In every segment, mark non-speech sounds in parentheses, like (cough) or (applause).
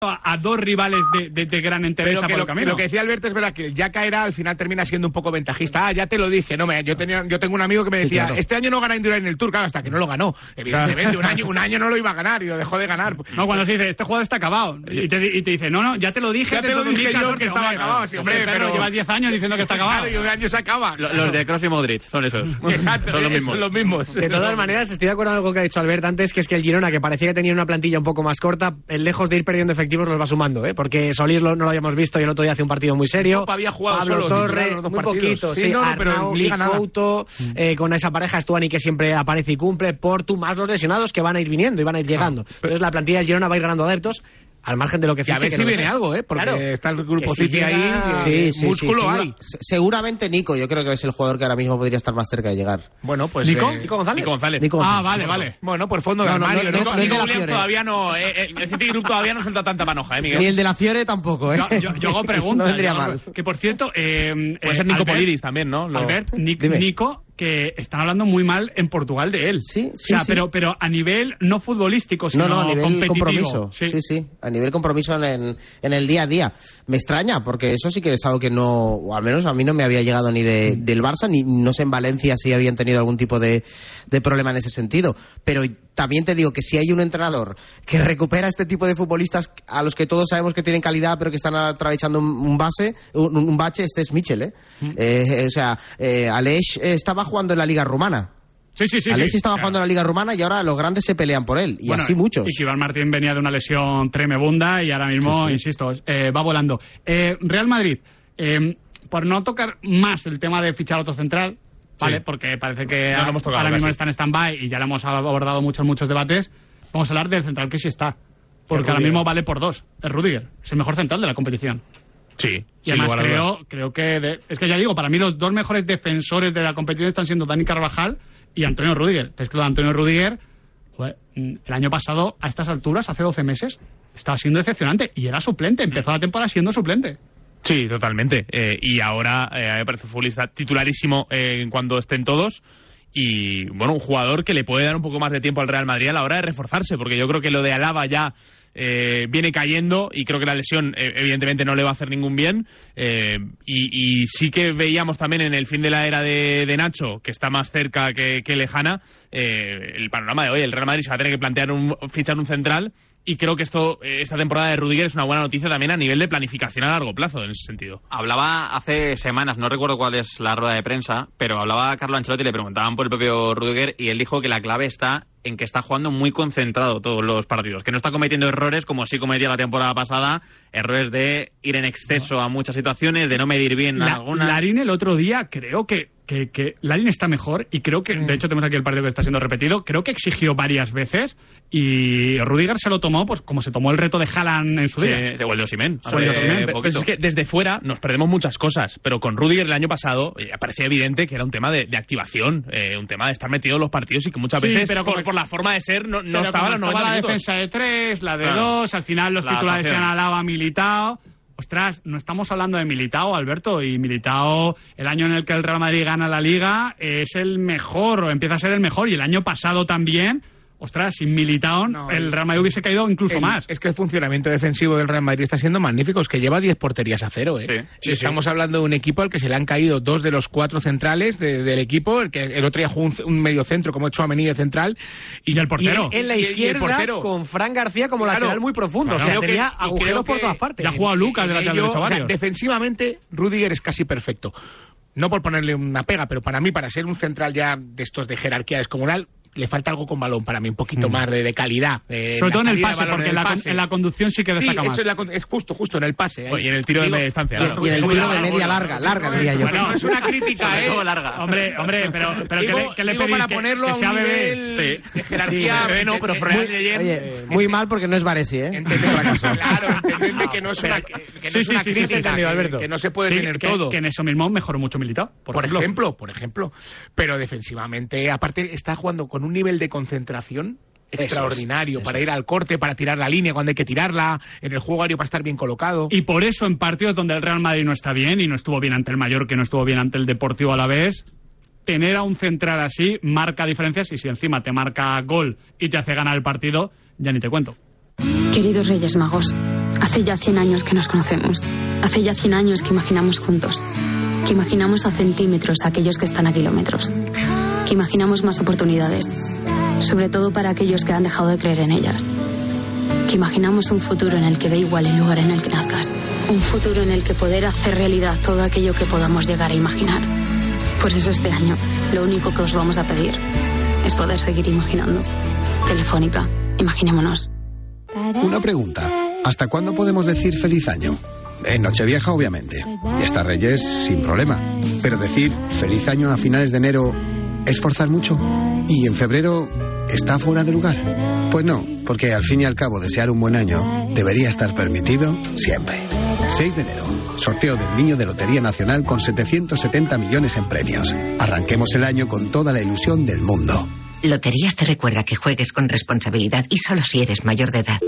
a, dos rivales de, de, de gran entereza que por lo, el camino. lo que decía Alberto es verdad que el ya caerá al final termina siendo un poco ventajista. Ah, ya te lo dije, no me, yo tenía, yo tengo un amigo que me Sí, decía, claro. este año no gana Indurain en el Tour, claro, hasta que no lo ganó. Evidentemente, un año, un año no lo iba a ganar y lo dejó de ganar. No, cuando se dice, este jugador está acabado. Y te, y te dice, no, no, ya te lo dije. Ya te lo dije 2014, yo que estaba hombre, acabado, sí, hombre, Pedro, pero- Llevas 10 años diciendo que está (laughs) acabado. Claro, y un año se acaba. Lo- Los de Cross y Modric, son esos. (laughs) Exacto, son los mismos. son los mismos. De todas maneras, estoy de acuerdo con algo que ha dicho Albert antes, que es que el Girona, que parecía que tenía una plantilla un poco más corta, eh, lejos de ir perdiendo los va sumando, ¿eh? Porque Solís lo- no lo habíamos visto y el otro día hace un partido muy serio. Había jugado Pablo solo titular Torre, los dos muy partidos. poquito, Sí, sí, no, pero Arnau Liga y nada. Couto, eh, con esa pareja Stuani que siempre aparece y cumple, Portu, más los lesionados que van a ir viniendo y van a ir llegando. Entonces la plantilla del Girona va a ir ganando adeptos, al margen de lo que Y a fiche, ver que si no viene algo, ¿eh? Porque Claro. está el grupo si City ahí, Sí, sí, sí, músculo segura- hay. se- seguramente Nico, yo creo que es el jugador que ahora mismo podría estar más cerca de llegar. Bueno, pues... ¿Nico? eh, ¿Nico González? Nico González. Nico Ah, vale, vale. Bueno, por fondo de No, no, armario. no, Nico- Nico Williams Fiore. todavía no, eh, eh, el City Group todavía no suelta tanta manoja, ¿eh, Miguel? Ni el de la Fiore tampoco, ¿eh? Yo, yo, yo hago (laughs) preguntas. No vendría mal. Que por cierto, eh, Puede eh, ser Nico Polidis también, ¿no? Albert. Nico, que están hablando muy mal en Portugal de él. Sí, O sí, sea, sí. Pero, pero a nivel no futbolístico, sino No, no, a nivel competitivo. compromiso. Sí. Sí. sí, a nivel compromiso en, en el día a día. Me extraña, porque eso sí que es algo que no, o al menos a mí no me había llegado ni de, del Barça, ni no sé en Valencia si habían tenido algún tipo de, de problema en ese sentido. Pero también te digo que si hay un entrenador que recupera este tipo de futbolistas a los que todos sabemos que tienen calidad, pero que están atravesando un, un base, un, un bache, este es Michel, ¿eh? Eh, o sea, eh, Aleix eh, estaba jugando en la Liga Rumana. Sí, sí, sí. Aleix sí. estaba Claro. jugando en la Liga Rumana y ahora los grandes se pelean por él. Y Bueno, así muchos. Y que Iván Martín venía de una lesión tremebunda y ahora mismo, Sí, sí. insisto, eh, va volando. Eh, Real Madrid, eh, por no tocar más el tema de fichar otro central, ¿vale? Sí. Porque parece que No lo hemos tocado ahora mismo está en stand-by y ya lo hemos abordado mucho en muchos debates. Vamos a hablar del central que sí está. Porque ahora mismo vale por dos. Es Rudiger. Es el mejor central de la competición. Sí, Y además creo, creo que... de- es que ya digo, para mí los dos mejores defensores de la competición están siendo Dani Carvajal y Antonio Rudiger. Es que lo de Antonio Rudiger, joder, mm, el año pasado, a estas alturas, hace 12 meses, estaba siendo decepcionante y era suplente. Empezó la temporada siendo suplente. Sí, totalmente. Eh, y ahora eh, me parece un futbolista titularísimo eh, cuando estén todos. Y bueno, un jugador que le puede dar un poco más de tiempo al Real Madrid a la hora de reforzarse, porque yo creo que lo de Alaba ya eh, viene cayendo y creo que la lesión eh, evidentemente no le va a hacer ningún bien. Eh, y, y sí que veíamos también en el fin de la era de, Nacho, que está más cerca que, lejana, el panorama de hoy. El Real Madrid se va a tener que plantear un, fichar un central. Y creo que esto, esta temporada de Rudiger es una buena noticia también a nivel de planificación a largo plazo en ese sentido. Hablaba hace semanas, no recuerdo cuál es la rueda de prensa, pero hablaba Carlo Ancelotti, le preguntaban por el propio Rudiger y él dijo que la clave está en que está jugando muy concentrado todos los partidos, que no está cometiendo errores como sí cometía la temporada pasada, errores de ir en exceso a muchas situaciones, de no medir bien La- algunas. Larín el otro día creo que, que, que Larín está mejor y creo que, de hecho tenemos aquí el partido que está siendo repetido, creo que exigió varias veces y Rudiger se lo tomó pues como se tomó el reto de Haaland en su Sí, día. Hace Osimhen. poquito. Pues es que desde fuera nos perdemos muchas cosas, pero con Rudiger el año pasado eh, parecía evidente que era un tema de, de activación, eh, un tema de estar metido en los partidos y que muchas Sí, veces, pero por la forma de ser, no, no estaba los 90 estaba la minutos. defensa de tres, la de Claro. dos, al final los La titulares se han alaba Militao. Ostras, no estamos hablando de Militao, Alberto, y Militao, el año en el que el Real Madrid gana la Liga, es el mejor, o empieza a ser el mejor, y el año pasado también, ostras, sin Militao, No, el Real Madrid hubiese caído incluso El- más. Es que el funcionamiento defensivo del Real Madrid está siendo magnífico. Es que lleva 10 porterías a cero. ¿eh? Sí, Y estamos hablando de un equipo al que se le han caído dos de los cuatro centrales de- del equipo. El que el otro día jugó un, un medio centro como Chouameni de central. Y el portero. Y en la Y y izquierda portero. con Fran García como Claro. lateral muy profundo. Claro. o sea, que- tenía y agujeros por todas partes. Ya ha jugado Lucas de lateral derecho o sea, defensivamente, Rudiger es casi perfecto. No por ponerle una pega, pero para mí, para ser un central ya de estos de jerarquía descomunal, le falta algo con balón para mí, un poquito más de, de calidad. de Sobre todo en el de pase, porque en el la, pase. en la conducción sí que Sí, destaca eso más. es, la es justo, justo en el pase. ¿eh? Y en el tiro de Digo, media distancia, claro. Y en el tiro de media larga, larga, diría yo. Bueno, no es una crítica, Sobre ¿eh? todo larga. Hombre, hombre, pero, pero ¿qué Digo- le, qué le digo pedís? para Que- ponerlo que a un sea bebé. nivel Sí. de jerarquía. bebé no, pero Eh, muy- Oye, muy mal porque no es Varesi, ¿eh? Claro, que no es una, que no Sí, es sí, una sí, sí, crítica, que- que no se puede Sí, tener que, todo. que en eso mismo mejoró mucho Militao. Por, por ejemplo, por ejemplo. Pero defensivamente, aparte, está jugando con un nivel de concentración extraordinario para ir al corte, para tirar la línea cuando hay que tirarla, en el juego aéreo para estar bien colocado. Y por eso en partidos donde el Real Madrid no está bien y no estuvo bien ante el Mallorca, no estuvo bien ante el Deportivo a la vez, tener a un central así marca diferencias y si encima te marca gol y te hace ganar el partido, ya ni te cuento. Queridos Reyes Magos, hace ya 100 años que nos conocemos. Hace ya 100 años que imaginamos juntos. Que imaginamos a centímetros a aquellos que están a kilómetros. Que imaginamos más oportunidades. Sobre todo para aquellos que han dejado de creer en ellas. Que imaginamos un futuro en el que da igual el lugar en el que nazcas. Un futuro en el que poder hacer realidad todo aquello que podamos llegar a imaginar. Por eso este año, lo único que os vamos a pedir es poder seguir imaginando. Telefónica, imaginémonos. Una pregunta. ¿Hasta cuándo podemos decir feliz año? En Nochevieja, obviamente. Y hasta Reyes, sin problema. Pero decir feliz año a finales de enero es forzar mucho. Y en febrero está fuera de lugar. Pues no, porque al fin y al cabo desear un buen año debería estar permitido siempre. 6 de enero, sorteo del Niño de Lotería Nacional con 770 millones en premios. Arranquemos el año con toda la ilusión del mundo. Loterías te recuerda que juegues con responsabilidad y solo si eres mayor de edad.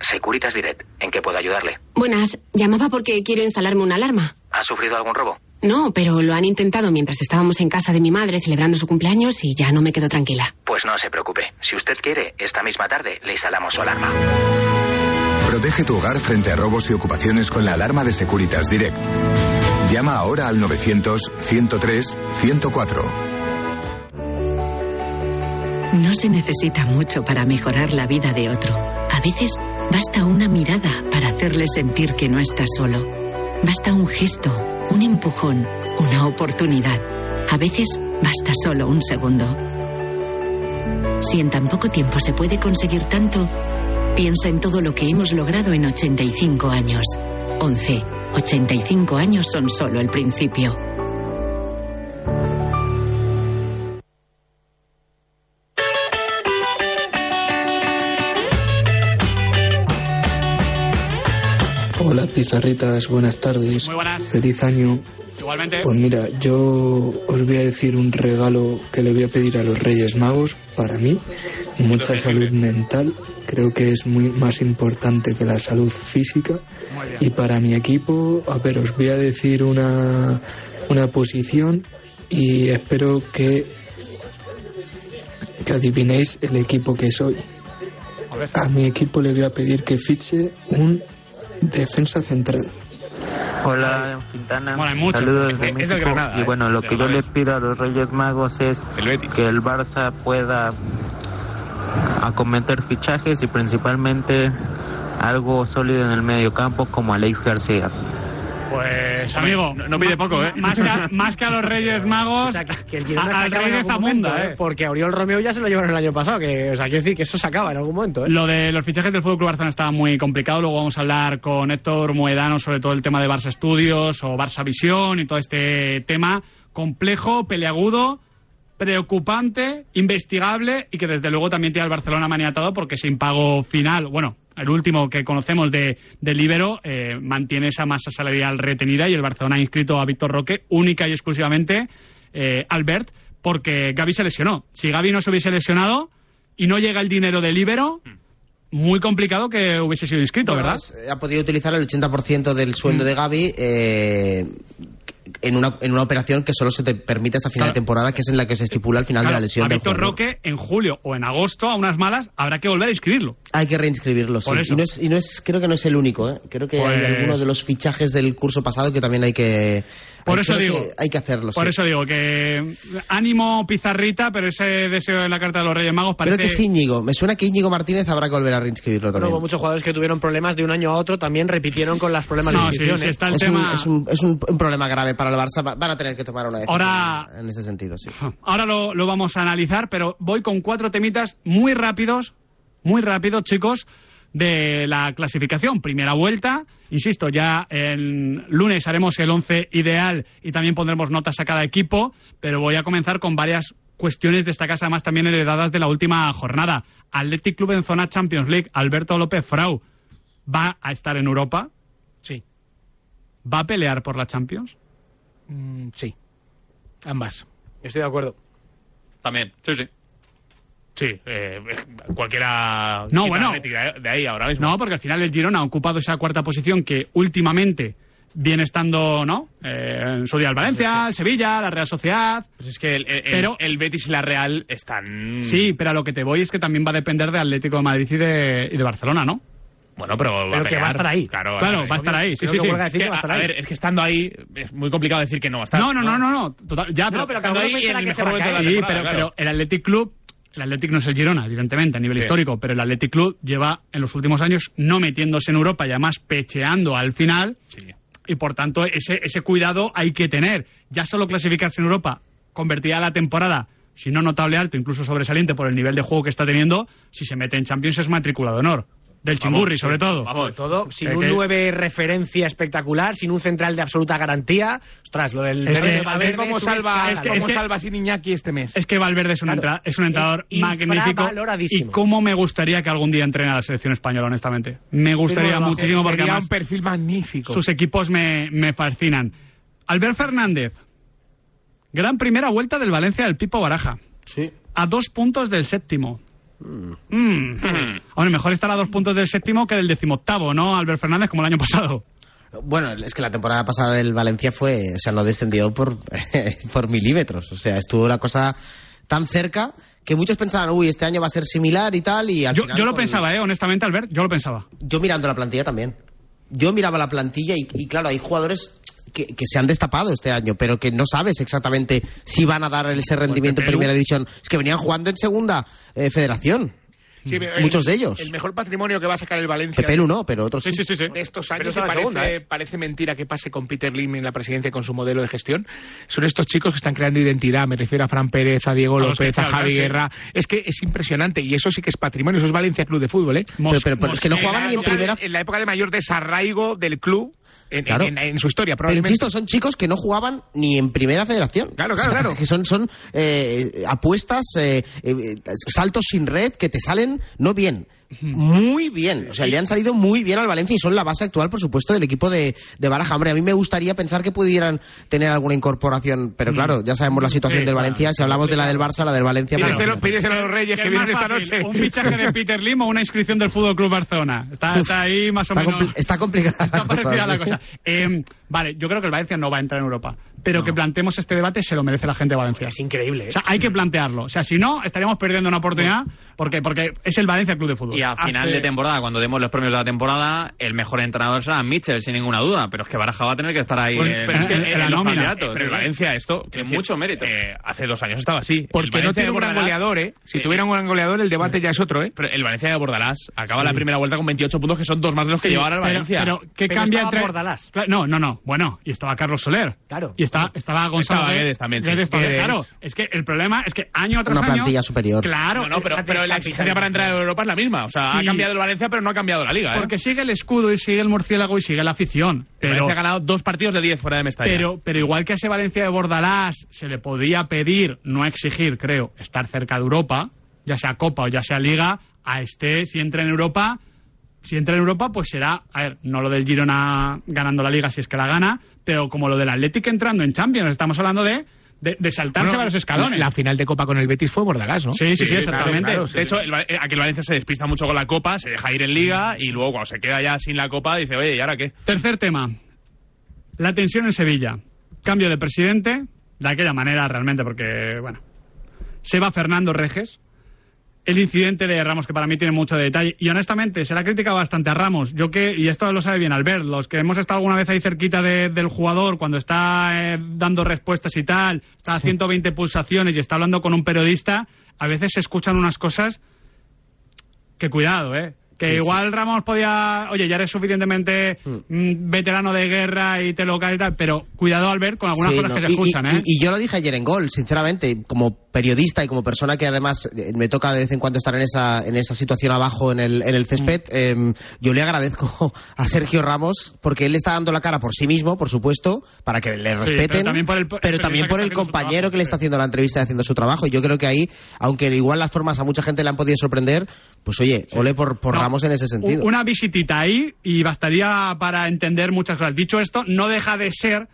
Securitas Direct, ¿en qué puedo ayudarle? Buenas, llamaba porque quiero instalarme una alarma. ¿Ha sufrido algún robo? No, pero lo han intentado mientras estábamos en casa de mi madre celebrando su cumpleaños y ya no me quedo tranquila. Pues no se preocupe. Si usted quiere, esta misma tarde le instalamos su alarma. Protege tu hogar frente a robos y ocupaciones con la alarma de Securitas Direct. Llama ahora al 900-103-104. No se necesita mucho para mejorar la vida de otro. A veces basta una mirada para hacerle sentir que no está solo. Basta un gesto, un empujón, una oportunidad. A veces basta solo un segundo. Si en tan poco tiempo se puede conseguir tanto, piensa en todo lo que hemos logrado en 85 años. 11. 85 años son solo el principio. Hola pizarritas, buenas tardes. Muy buenas. Feliz año. Igualmente. Pues mira, yo os voy a decir un regalo que le voy a pedir a los Reyes Magos para mí. Mucha salud mental. Creo que es muy más importante que la salud física. Y para mi equipo, a ver, os voy a decir una, una posición y espero que, que adivinéis el equipo que soy. A mi equipo le voy a pedir que fiche un defensa central. Hola, Quintana. Mucho. Saludos de México. Granada, y eh, bueno, lo que yo les pido a los Reyes Magos es que el Barça pueda acometer fichajes y principalmente algo sólido en el medio campo como Alex García. Pues, amigo. no- no pide poco, ¿eh? Más que, a, (laughs) más que a los Reyes Magos, Que el Girona a- al rey de Zamunda, momento, ¿eh? Porque Oriol Romeo ya se lo llevaron el año pasado, que, o sea, quiero decir que eso se acaba en algún momento, ¿eh? Lo de los fichajes del Fútbol Club Barcelona estaba muy complicado. Luego vamos a hablar con Héctor Moedano sobre todo el tema de Barça Estudios o Barça Visión y todo este tema complejo, peleagudo, preocupante, investigable y que desde luego también tiene al Barcelona maniatado porque ese impago final, bueno, el último que conocemos de, de Libero, eh, mantiene esa masa salarial retenida y el Barcelona ha inscrito a Víctor Roque única y exclusivamente, eh, Albert, porque Gaby se lesionó. Si Gaby no se hubiese lesionado y no llega el dinero de Libero, muy complicado que hubiese sido inscrito, ¿verdad? Ha podido utilizar el 80% del sueldo de Gaby eh, en, una, en una operación que solo se te permite hasta final Claro. de temporada, que es en la que se estipula el final Claro, de la lesión a Víctor. Roque en julio o en agosto, a unas malas, habrá que volver a inscribirlo. Hay que reinscribirlo, sí. Y, no es, y no es, creo que no es el único, ¿eh? Creo que Pues- hay algunos de los fichajes del curso pasado que también hay que, Por eso digo. que hay que hacerlo. Por sí. eso digo que ánimo pizarrita, pero ese deseo en la carta de los Reyes Magos parece Creo que sí, Íñigo. Me suena que Íñigo Martínez habrá que volver a reinscribirlo también. hubo muchos jugadores que tuvieron problemas de un año a otro, también repitieron con las problemas No, de sí, inscripción. sí, ¿eh? está el es, tema. un, es, un, es un- un problema grave para el Barça. Va- Van a tener que tomar una decisión Ahora- en ese sentido, sí. (laughs) Ahora lo, lo vamos a analizar, pero voy con cuatro temitas muy rápidos, muy rápidos, chicos, de la clasificación. Primera vuelta, insisto, ya el lunes haremos el 11 ideal y también pondremos notas a cada equipo, pero voy a comenzar con varias cuestiones destacadas, además también heredadas de la última jornada. Athletic Club en zona Champions League, Alberto López Frau, ¿va a estar en Europa? Sí. ¿Va a pelear por la Champions? Mm, sí. Ambas. Estoy de acuerdo. También, sí, sí. Sí, eh, cualquiera. No, bueno. de- ahí ahora mismo. No, porque al final el Girona ha ocupado esa cuarta posición que últimamente viene estando, ¿no? Eh, en su día el Valencia, el Sevilla, la Real Sociedad. Pues es que el, el- Pero- el Betis y la Real están. Sí, pero a lo que te voy es que también va a depender de Atlético de Madrid y de, y de Barcelona, ¿no? Bueno, pero, va Pero que va a estar ahí. Claro, Claro, va a estar ahí. Sí, sí, sí. huelga decir Que, que va a a, estar a ahí. ver, es que estando ahí es muy complicado decir que no va a estar. No, no, no, no, no. Total, ya, No, pero estando uno ahí en el que se mejor va a momento de la Sí, pero, claro. pero el Athletic Club, el Athletic no es el Girona, evidentemente, a nivel Sí. histórico, pero el Athletic Club lleva en los últimos años no metiéndose en Europa y además pecheando al final. Sí. y por tanto ese, ese cuidado hay que tener. Ya solo clasificarse en Europa, convertida la temporada, si no notable alto, incluso sobresaliente por el nivel de juego que está teniendo, si se mete en Champions es matrícula de honor. Del Chimburri, sobre todo. vamos. Sobre todo, sin Es un que- 9 referencia espectacular, sin un central de absoluta garantía. Ostras, lo del Es Valverde que- A ver cómo salva, es que- cómo es que- salva sin Iñaki este mes. Es que Valverde es un, Claro. entra- es un entrenador magnífico. Y cómo me gustaría que algún día entrene a la selección española, honestamente. Me gustaría Pero, muchísimo porque Sería además un perfil magnífico. sus equipos me, me fascinan. Albert Fernández, gran primera vuelta del Valencia del Pipo Baraja. Sí. a dos puntos del séptimo. Mm. Hombre, mejor estar a dos puntos del séptimo que del decimoctavo, ¿no, Albert Fernández, como el año pasado? Bueno, es que la temporada pasada del Valencia fue, o sea, no descendió por, (laughs) por milímetros. O sea, estuvo la cosa tan cerca que muchos pensaban, uy, este año va a ser similar y tal, y al Yo, final yo lo con- pensaba, ¿eh? Honestamente, Albert, yo lo pensaba. Yo mirando la plantilla también. Yo miraba la plantilla y, y claro, hay jugadores que, que se han destapado este año, pero que no sabes exactamente si van a dar ese rendimiento en primera división. Es que venían jugando en segunda eh, federación. Sí, pero el- Muchos de ellos. El mejor patrimonio que va a sacar el Valencia. Pepe Lu no, pero otros sí. sí, sí. de estos años parece, segunda, ¿eh? parece mentira que pase con Peter Lim en la presidencia con su modelo de gestión. Son estos chicos que están creando identidad. Me refiero a Fran Pérez, a Diego A López, a Javi. Guerra. Es que es impresionante y eso sí que es patrimonio. Eso es Valencia Club de Fútbol, ¿eh? Pero, pero- pero es que no jugaban ni en primera. en la época de mayor desarraigo del club en, Claro. en- en su historia, Pero probablemente. insisto, son chicos que no jugaban ni en primera federación. Claro, claro, O sea, claro. Que son, son eh, apuestas, eh, eh, saltos sin red que te salen no bien. Muy bien, o sea, le han salido muy bien al Valencia y son la base actual, por supuesto, del equipo de, de Baraja. Hombre, a mí me gustaría pensar que pudieran tener alguna incorporación, pero claro, ya sabemos la situación Sí, del claro, Valencia. Si hablamos de la del Barça, la del Valencia. pues, Pídeselo, pídeselo a los Reyes que vienen esta noche. ¿Un fichaje de Peter Lim o una inscripción del Fútbol Club Barcelona? Está, está ahí más o está, menos. compli- está complicada Está la cosa, parecida la cosa. Eh, vale, yo creo que el Valencia no va a entrar en Europa. Pero que planteemos este debate se lo merece la gente de Valencia. Es increíble. ¿eh? O sea, hay que plantearlo. O sea, si no, estaríamos perdiendo una oportunidad porque, porque es el Valencia Club de Fútbol. Y a final Hace- de temporada, cuando demos los premios de la temporada, el mejor entrenador será Mitchell, sin ninguna duda. Pero es que Baraja va a tener que estar ahí Pues, en, pero es que en en los candidatos. Pero ¿eh? Valencia, esto. Decir, mucho mérito. eh, hace dos años estaba así. Porque no tiene un gran goleador, ¿eh? Si Eh, tuviera un gran goleador, el debate ya es otro, ¿eh? Pero el Valencia de Bordalás acaba la primera vuelta con 28 puntos, que son dos más de los que Sí, lleva ahora el Valencia. Pero, ¿qué Pero cambia estaba entre. Bordalás. No, no, no. Bueno, y estaba Carlos Soler. Claro. Y está, estaba Gonzalo. Estaba Guedes también. Guedes Guedes. claro. Es que el problema es que año tras Una año. plantilla superior. Claro, No, no, pero, la pero la exigencia para entrar a Europa es la misma. O sea, Sí. ha cambiado el Valencia, pero no ha cambiado la liga. ¿eh? Porque sigue el escudo y sigue el murciélago y sigue la afición. Pero, Valencia ha ganado dos partidos de 10 fuera de Mestalla. pero, pero igual que a ese Valencia de Bordalás se le podía pedir, no exigir, creo, estar cerca de Europa, ya sea Copa o ya sea Liga, a este, si entra en Europa, si entra en Europa, pues será, a ver, no lo del Girona ganando la Liga si es que la gana, pero como lo del Atlético entrando en Champions, estamos hablando de, de, de saltarse Bueno, varios escalones. La final de Copa con el Betis fue Bordalás, ¿no? Sí, sí, sí, exactamente. claro. De hecho, el, eh, aquí el Valencia se despista mucho con la Copa, se deja ir en Liga y luego cuando se queda ya sin la Copa dice, oye, ¿y ahora qué? Tercer tema. La tensión en Sevilla. Cambio de presidente, de aquella manera realmente, porque, bueno, se va Fernando Reges. El incidente de Ramos, que para mí tiene mucho detalle. Y honestamente, se le ha criticado bastante a Ramos. Yo que, y esto lo sabe bien Albert, los que hemos estado alguna vez ahí cerquita de- del jugador, cuando está eh, dando respuestas y tal, está a 120 pulsaciones y está hablando con un periodista, a veces se escuchan unas cosas que cuidado, ¿eh? Que Sí, igual Ramos podía, oye, ya eres suficientemente mm, veterano de guerra y te lo cae y tal, pero cuidado Albert con algunas Sí, cosas no, que se y- escuchan, y, ¿eh? y- y yo lo dije ayer en Gol, sinceramente, como periodista y como persona que además eh, me toca de vez en cuando estar en esa, en esa situación abajo en el, en el césped, Mm. eh, yo le agradezco (laughs) a Sergio Ramos porque él está dando la cara por sí mismo, por supuesto, para que le pero respeten, también por el- pero también por el compañero trabajo, que le está haciendo la entrevista y haciendo su trabajo. Y yo creo que ahí, aunque igual las formas a mucha gente le han podido sorprender, pues oye, ole por, por No, Ramos en ese sentido. Una visitita ahí y bastaría para entender muchas cosas. Dicho esto, no deja de ser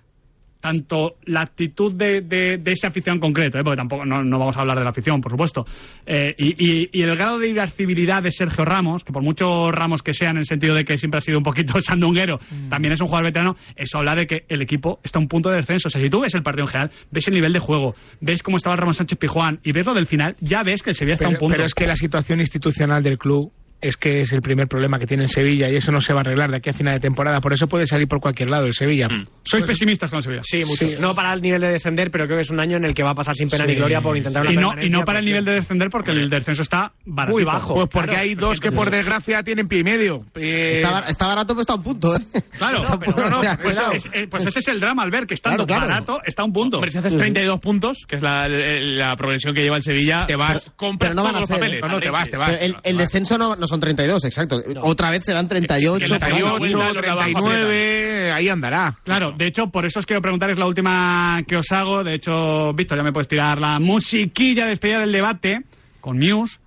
tanto la actitud de, de, de esa afición en concreto, ¿eh? porque tampoco no, no vamos a hablar de la afición, por supuesto, eh, y, y- y el grado de irascibilidad de Sergio Ramos, que por mucho Ramos que sea en el sentido de que siempre ha sido un poquito (laughs) sandunguero, también es un jugador veterano, eso habla de que el equipo está a un punto de descenso. O sea, si tú ves el partido en general, ves el nivel de juego, ves cómo estaba Ramón Sánchez Pijuán y ves lo del final, ya ves que el Sevilla está a un Pero, punto. pero es que la situación institucional del club es que es el primer problema que tiene el Sevilla y eso no se va a arreglar de aquí a final de temporada. Por eso puede salir por cualquier lado el Sevilla. Sois pesimistas con el Sevilla. Sí, mucho. No para el nivel de descender, pero creo que es un año en el que va a pasar sin pena Sí. ni gloria por intentar una y no, y no para el nivel de descender porque el descenso está baratito. Muy bajo. Pues porque Claro. hay dos que por desgracia tienen pie y medio. Eh, Está, bar- está barato, pero está a un punto, ¿eh? Claro, Está a punto, no, no, o sea, pues, es- eh, pues ese es el drama al ver que estando Claro, claro. barato está a un punto. Hombre, si haces 32 puntos, que es la, la progresión que lleva el Sevilla, Te vas. compras Pero no van todos a los ser, papeles. No, no, te vas, te vas. Pero el, descenso no, no son 32, exacto. Otra vez serán 38. Que la por ahí. 38, vuelta, lo de abajo 39, ahí andará. Claro, de hecho, por eso os quiero preguntar, es la última que os hago. De hecho, Víctor, ya me puedes tirar la musiquilla de despedida del debate con Muse.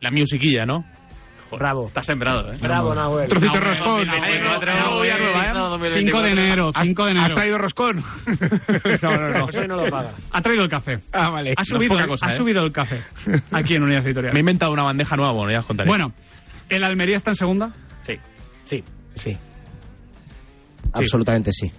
La musiquilla, ¿no? Bravo. Está sembrado, ¿eh? Bravo, Nahuel. Trocito roscón. no, no, no, otra no, novia no, nueva, no, ¿eh? 5 de enero, 5 de enero. ¿Has traído roscón? (laughs) no, no, no. Pues hoy no lo paga. Ha traído el café. Ah, vale. Ha subido, poca cosa, ha ¿eh? subido el café (laughs) aquí en Unidad Editorial. Me he inventado una bandeja nueva, bueno, ya os contaré. Bueno, ¿el Almería está en segunda? Sí. Sí. Sí. Absolutamente sí.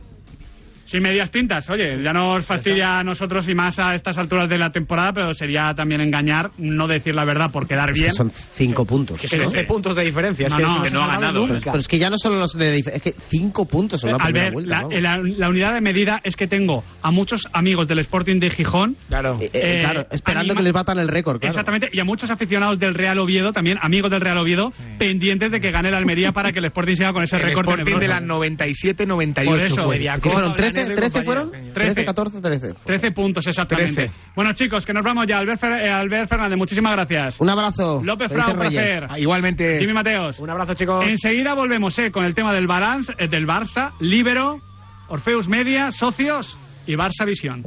Sin medias tintas, oye, ya nos fastidia a nosotros y más a estas alturas de la temporada, pero sería también engañar, no decir la verdad por quedar bien. Son cinco puntos. Que son 11 puntos de diferencia. Es No, que no, que ha ganado. Pero, pero es que ya no solo los de es que cinco puntos en una primera Albert, vuelta. la, la- la unidad de medida es que tengo a muchos amigos del Sporting de Gijón. Claro. Eh, eh, eh, claro, esperando anima- que les batan el récord, claro. Exactamente, y a muchos aficionados del Real Oviedo, también amigos del Real Oviedo, pendientes de que gane el Almería para que el Sporting siga con ese El récord Sporting de las 97-98. Por eso. ¿13? Blanero y ¿13 compañía. fueron? 13. 13, 14, 13. 13 puntos, exactamente. 13. Bueno, chicos, que nos vamos ya. Albert, Fer- eh, Albert Fernández, muchísimas gracias. Un abrazo. López Frau, un Reyes. placer. Ah, Igualmente. Jimmy Mateos. Un abrazo, chicos. Enseguida volvemos eh, con el tema del, balance, eh, del Barça, Libero, Orfeus Media, Socios y Barça Visión.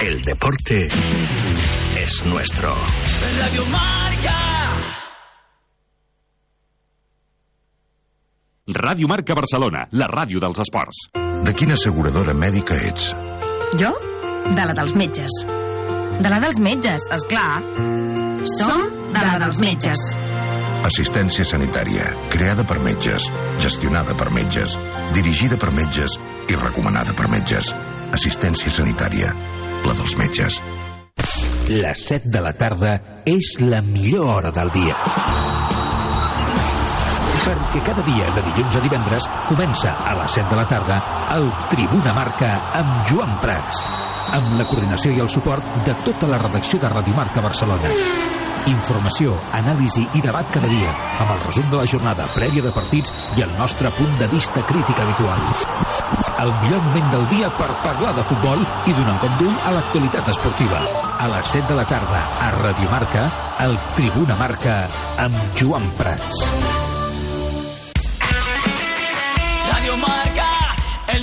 El deporte es nuestro. Radio Marca. Ràdio Marca Barcelona, la ràdio dels esports. De quina asseguradora mèdica ets? Jo? De la dels metges. De la dels metges, és clar. Som de la dels metges. Assistència sanitària, creada per metges, gestionada per metges, dirigida per metges i recomanada per metges. Assistència sanitària, la dels metges. Les 7 de la tarda és la millor hora del dia. Perquè cada dia, de dilluns a divendres, comença a les 7 de la tarda el Tribuna Marca amb Joan Prats, amb la coordinació i el suport de tota la redacció de Radio Marca Barcelona. Informació, anàlisi i debat cada dia, amb el resum de la jornada prèvia de partits i el nostre punt de vista crític habitual. El millor moment del dia per parlar de futbol i donar un cop a l'actualitat esportiva. A les 7 de la tarda, a Radio Marca, el Tribuna Marca amb Joan Prats.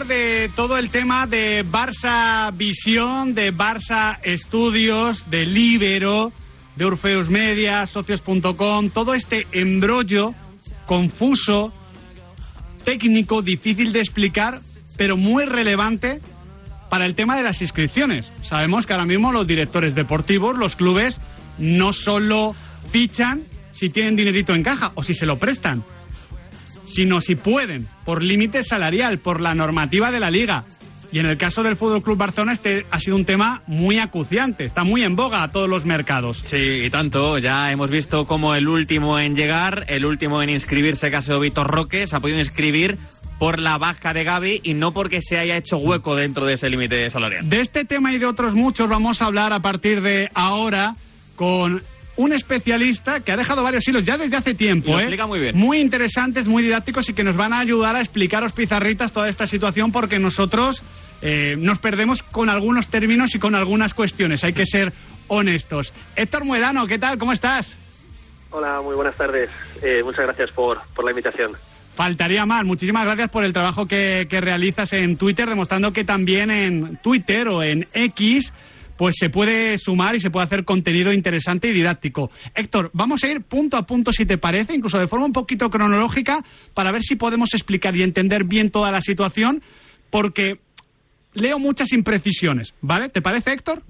De todo el tema de Barça Visión, de Barça Estudios, de Libero, de Orfeus Media, socios.com, todo este embrollo confuso, técnico, difícil de explicar, pero muy relevante para el tema de las inscripciones. Sabemos que ahora mismo los directores deportivos, los clubes, no solo fichan si tienen dinerito en caja o si se lo prestan, sino si pueden, por límite salarial, por la normativa de la liga. Y en el caso del Fútbol Club Barcelona, este ha sido un tema muy acuciante, está muy en boga a todos los mercados. Sí, y tanto. Ya hemos visto como el último en llegar, el último en inscribirse, que ha sido Víctor Roque, se ha podido inscribir por la baja de Gaby y no porque se haya hecho hueco dentro de ese límite salarial. De este tema y de otros muchos vamos a hablar a partir de ahora con un especialista que ha dejado varios hilos ya desde hace tiempo. Lo ¿eh? explica muy bien. Muy interesantes, muy didácticos y que nos van a ayudar a explicaros pizarritas toda esta situación porque nosotros eh, nos perdemos con algunos términos y con algunas cuestiones. Hay que ser honestos. Héctor Muedano, ¿qué tal? ¿Cómo estás? Hola, muy buenas tardes. Eh, muchas gracias por, por la invitación. Faltaría más. Muchísimas gracias por el trabajo que, que realizas en Twitter, demostrando que también en Twitter o en X pues se puede sumar y se puede hacer contenido interesante y didáctico. Héctor, vamos a ir punto a punto, si te parece, incluso de forma un poquito cronológica, para ver si podemos explicar y entender bien toda la situación, porque leo muchas imprecisiones, ¿vale? ¿Te parece, Héctor?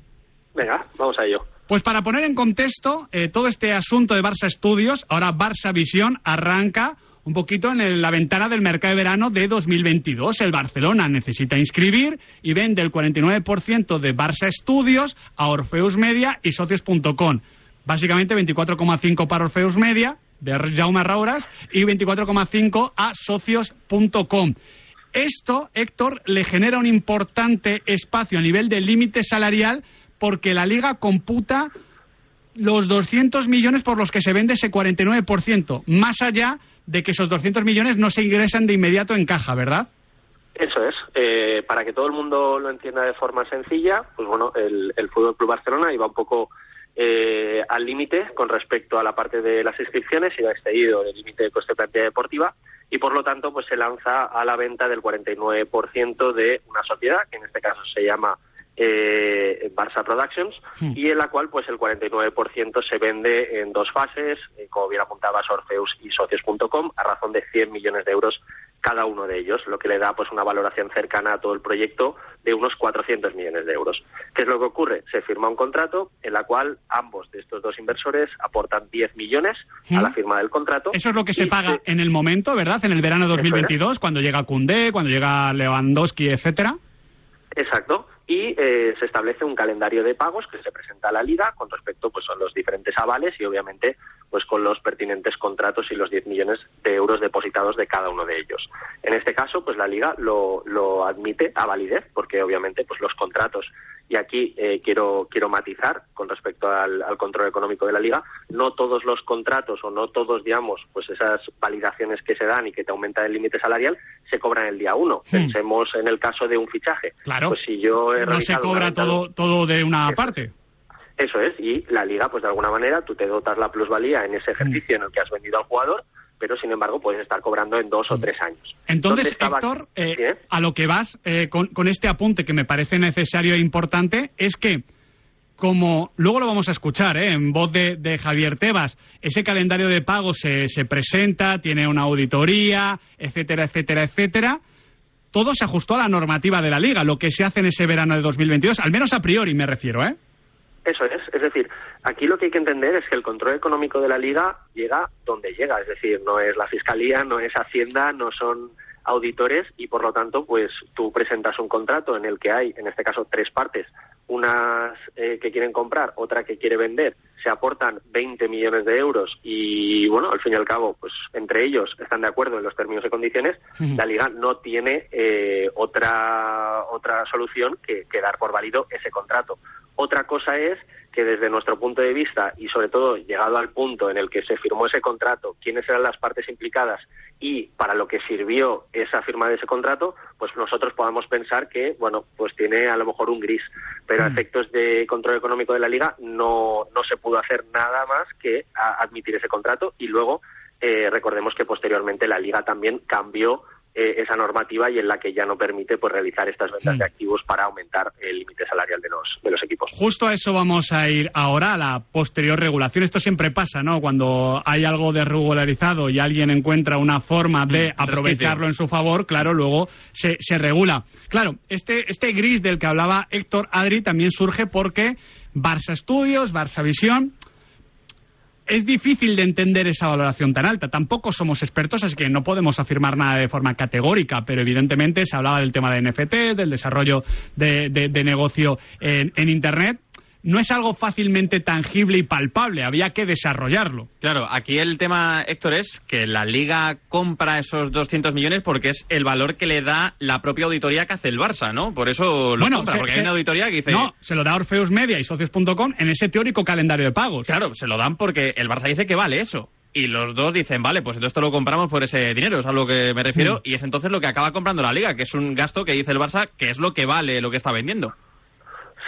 Venga, vamos a ello. Pues para poner en contexto eh, todo este asunto de Barça Studios, ahora Barça Visión arranca un poquito en la ventana del mercado de verano de 2022. El Barcelona necesita inscribir y vende el 49% de Barça Studios a Orfeus Media y socios.com. Básicamente 24,5 para Orfeus Media de Jaume Rauras y 24,5 a socios.com. Esto, Héctor, le genera un importante espacio a nivel de límite salarial porque la liga computa los 200 millones por los que se vende ese 49%, más allá de que esos 200 millones no se ingresan de inmediato en caja, ¿verdad? Eso es. Eh, para que todo el mundo lo entienda de forma sencilla, pues bueno, el, el Fútbol Club Barcelona iba un poco eh, al límite con respecto a la parte de las inscripciones, iba excedido del límite de coste de plantilla deportiva y por lo tanto pues se lanza a la venta del 49% de una sociedad, que en este caso se llama eh, Barça Productions, y en la cual pues el 49% se vende en dos fases, eh, como bien apuntabas Orfeus y Socios.com, a razón de 100 millones de euros cada uno de ellos, lo que le da pues una valoración cercana a todo el proyecto de unos 400 millones de euros. ¿Qué es lo que ocurre? Se firma un contrato en la cual ambos de estos dos inversores aportan 10 millones a la firma del contrato. Eso es lo que se paga en el momento, ¿verdad? En el verano de Eso es. 2022, cuando llega Koundé, cuando llega Lewandowski, etcétera. Exacto. Y eh, se establece un calendario de pagos que se presenta a la liga con respecto pues a los diferentes avales y obviamente pues con los pertinentes contratos y los 10 millones de euros depositados de cada uno de ellos. En este caso, pues la liga lo, lo admite a validez porque obviamente pues los contratos y aquí eh, quiero quiero matizar con respecto al, al control económico de la liga, no todos los contratos o no todos digamos pues esas validaciones que se dan y que te aumentan el límite salarial se cobran el día uno. Hmm. Pensemos en el caso de un fichaje. Claro. Pues si yo he No se cobra venta- todo, todo de una parte. Eso es, y la liga, pues de alguna manera, tú te dotas la plusvalía en ese ejercicio en el que has vendido al jugador, pero sin embargo puedes estar cobrando en dos o tres años. Entonces, ¿Dónde estaba- Héctor, eh, Sí, ¿eh? a lo que vas eh, con, con este apunte que me parece necesario e importante es que, como luego lo vamos a escuchar ¿eh? en voz de, de Javier Tebas, ese calendario de pagos se, se presenta, tiene una auditoría, etcétera, etcétera, etcétera, todo se ajustó a la normativa de la liga, lo que se hace en ese verano de 2022, al menos a priori me refiero, ¿eh? Eso es, es decir, aquí lo que hay que entender es que el control económico de la liga llega donde llega, es decir, no es la fiscalía, no es Hacienda, no son auditores y por lo tanto, pues tú presentas un contrato en el que hay, en este caso, tres partes, unas eh, que quieren comprar, otra que quiere vender, se aportan 20 millones de euros y bueno, al fin y al cabo, pues entre ellos están de acuerdo en los términos y condiciones, la liga no tiene eh, otra otra solución que, que dar por válido ese contrato. Otra cosa es que desde nuestro punto de vista y sobre todo llegado al punto en el que se firmó ese contrato, quiénes eran las partes implicadas y para lo que sirvió esa firma de ese contrato, pues nosotros podamos pensar que, bueno, pues tiene a lo mejor un gris, pero a efectos de control económico de la liga no, no se pudo hacer nada más que admitir ese contrato y luego eh, recordemos que posteriormente la liga también cambió eh, esa normativa y en la que ya no permite pues realizar estas ventas de activos para aumentar el límite salarial de los, de los equipos. Justo a eso vamos a ir ahora, a la posterior regulación. Esto siempre pasa, ¿no? Cuando hay algo desregularizado y alguien encuentra una forma de aprovecharlo en su favor, claro, luego se, se regula. Claro, este, este gris del que hablaba Héctor Adri también surge porque Barça Estudios, Barça Visión, es difícil de entender esa valoración tan alta. Tampoco somos expertos, así que no podemos afirmar nada de forma categórica, pero evidentemente se hablaba del tema de NFT, del desarrollo de, de- de negocio en, en Internet. No es algo fácilmente tangible y palpable, había que desarrollarlo. Claro, aquí el tema, Héctor, es que la Liga compra esos 200 millones porque es el valor que le da la propia auditoría que hace el Barça, ¿no? Por eso lo Bueno, compra, se- porque se- hay una auditoría que dice... No, se lo da Orfeus Media y Socios.com en ese teórico calendario de pagos. Claro, se lo dan porque el Barça dice que vale eso. Y los dos dicen, vale, pues entonces esto lo compramos por ese dinero, es a lo que me refiero. Mm. Y es entonces lo que acaba comprando la Liga, que es un gasto que dice el Barça que es lo que vale lo que está vendiendo.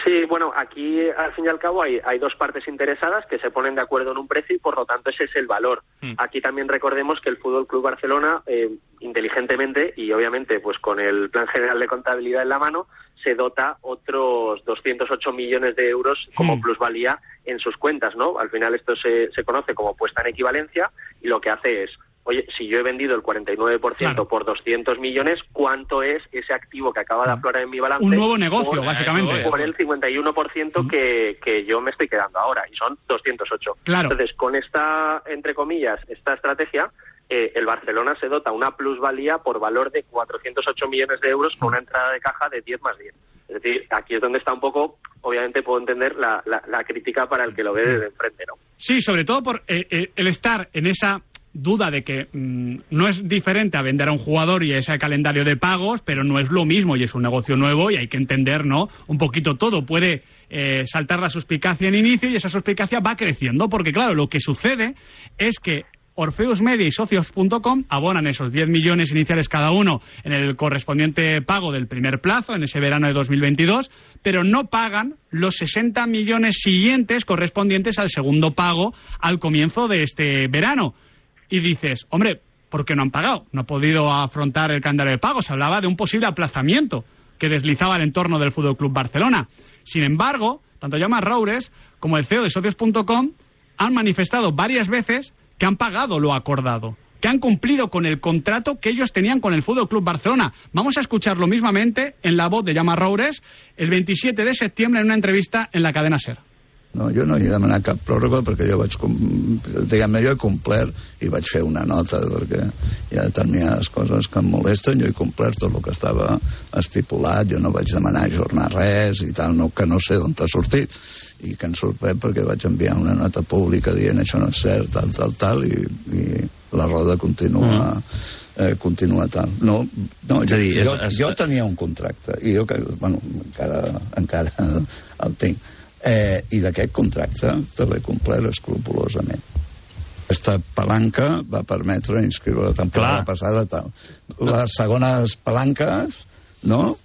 Sí, bueno, aquí al fin y al cabo hay, hay dos partes interesadas que se ponen de acuerdo en un precio y por lo tanto ese es el valor. Aquí también recordemos que el Fútbol Club Barcelona, eh, inteligentemente y obviamente pues con el Plan General de Contabilidad en la mano, se dota otros 208 millones de euros como Hmm. plusvalía en sus cuentas, ¿no? Al final esto se, se conoce como puesta en equivalencia y lo que hace es Oye, si yo he vendido el 49% por 200 millones, ¿cuánto es ese activo que acaba de aflorar en mi balance? Un nuevo negocio, por- básicamente. Por el 51% que, que yo me estoy quedando ahora, y son 208. Claro. Entonces, con esta, entre comillas, esta estrategia, eh, el Barcelona se dota una plusvalía por valor de 408 millones de euros con una entrada de caja de 10 más 10. Es decir, aquí es donde está un poco, obviamente puedo entender la, la, la crítica para el que lo ve desde enfrente, ¿no? Sí, sobre todo por eh, eh, el estar en esa duda de que mm, no es diferente a vender a un jugador y ese calendario de pagos, pero no es lo mismo y es un negocio nuevo y hay que entender, ¿no? Un poquito todo. Puede eh, saltar la suspicacia en inicio y esa suspicacia va creciendo, porque claro, lo que sucede es que Orfeus Media y Socios.com abonan esos 10 millones iniciales cada uno en el correspondiente pago del primer plazo, en ese verano de 2022, pero no pagan los 60 millones siguientes correspondientes al segundo pago al comienzo de este verano. Y dices, hombre, ¿por qué no han pagado? No ha podido afrontar el calendario de pagos. Se hablaba de un posible aplazamiento que deslizaba el entorno del Fútbol Club Barcelona. Sin embargo, tanto Llama Roures como el CEO de Socios.com han manifestado varias veces que han pagado lo acordado, que han cumplido con el contrato que ellos tenían con el Fútbol Club Barcelona. Vamos a escucharlo mismamente en la voz de Llama Roures el 27 de septiembre en una entrevista en la cadena SER. No, jo no he demanat cap pròrroga perquè jo vaig, diguem-ne, jo he complert i vaig fer una nota perquè hi ha determinades coses que em molesten, jo he complert tot el que estava estipulat, jo no vaig demanar ajornar res i tal, no, que no sé d'on t'ha sortit. I que em sorprèn perquè vaig enviar una nota pública dient això no és cert, tal, tal, tal i, i la roda continua eh, continua tal. No, no És a dir, és- jo, és- jo tenia un contracte i jo, que, bueno, encara, encara el tinc eh, i d'aquest contracte te l'he complert escrupulosament aquesta palanca va permetre inscriure la temporada Clar. passada tal. Les segones palanques no?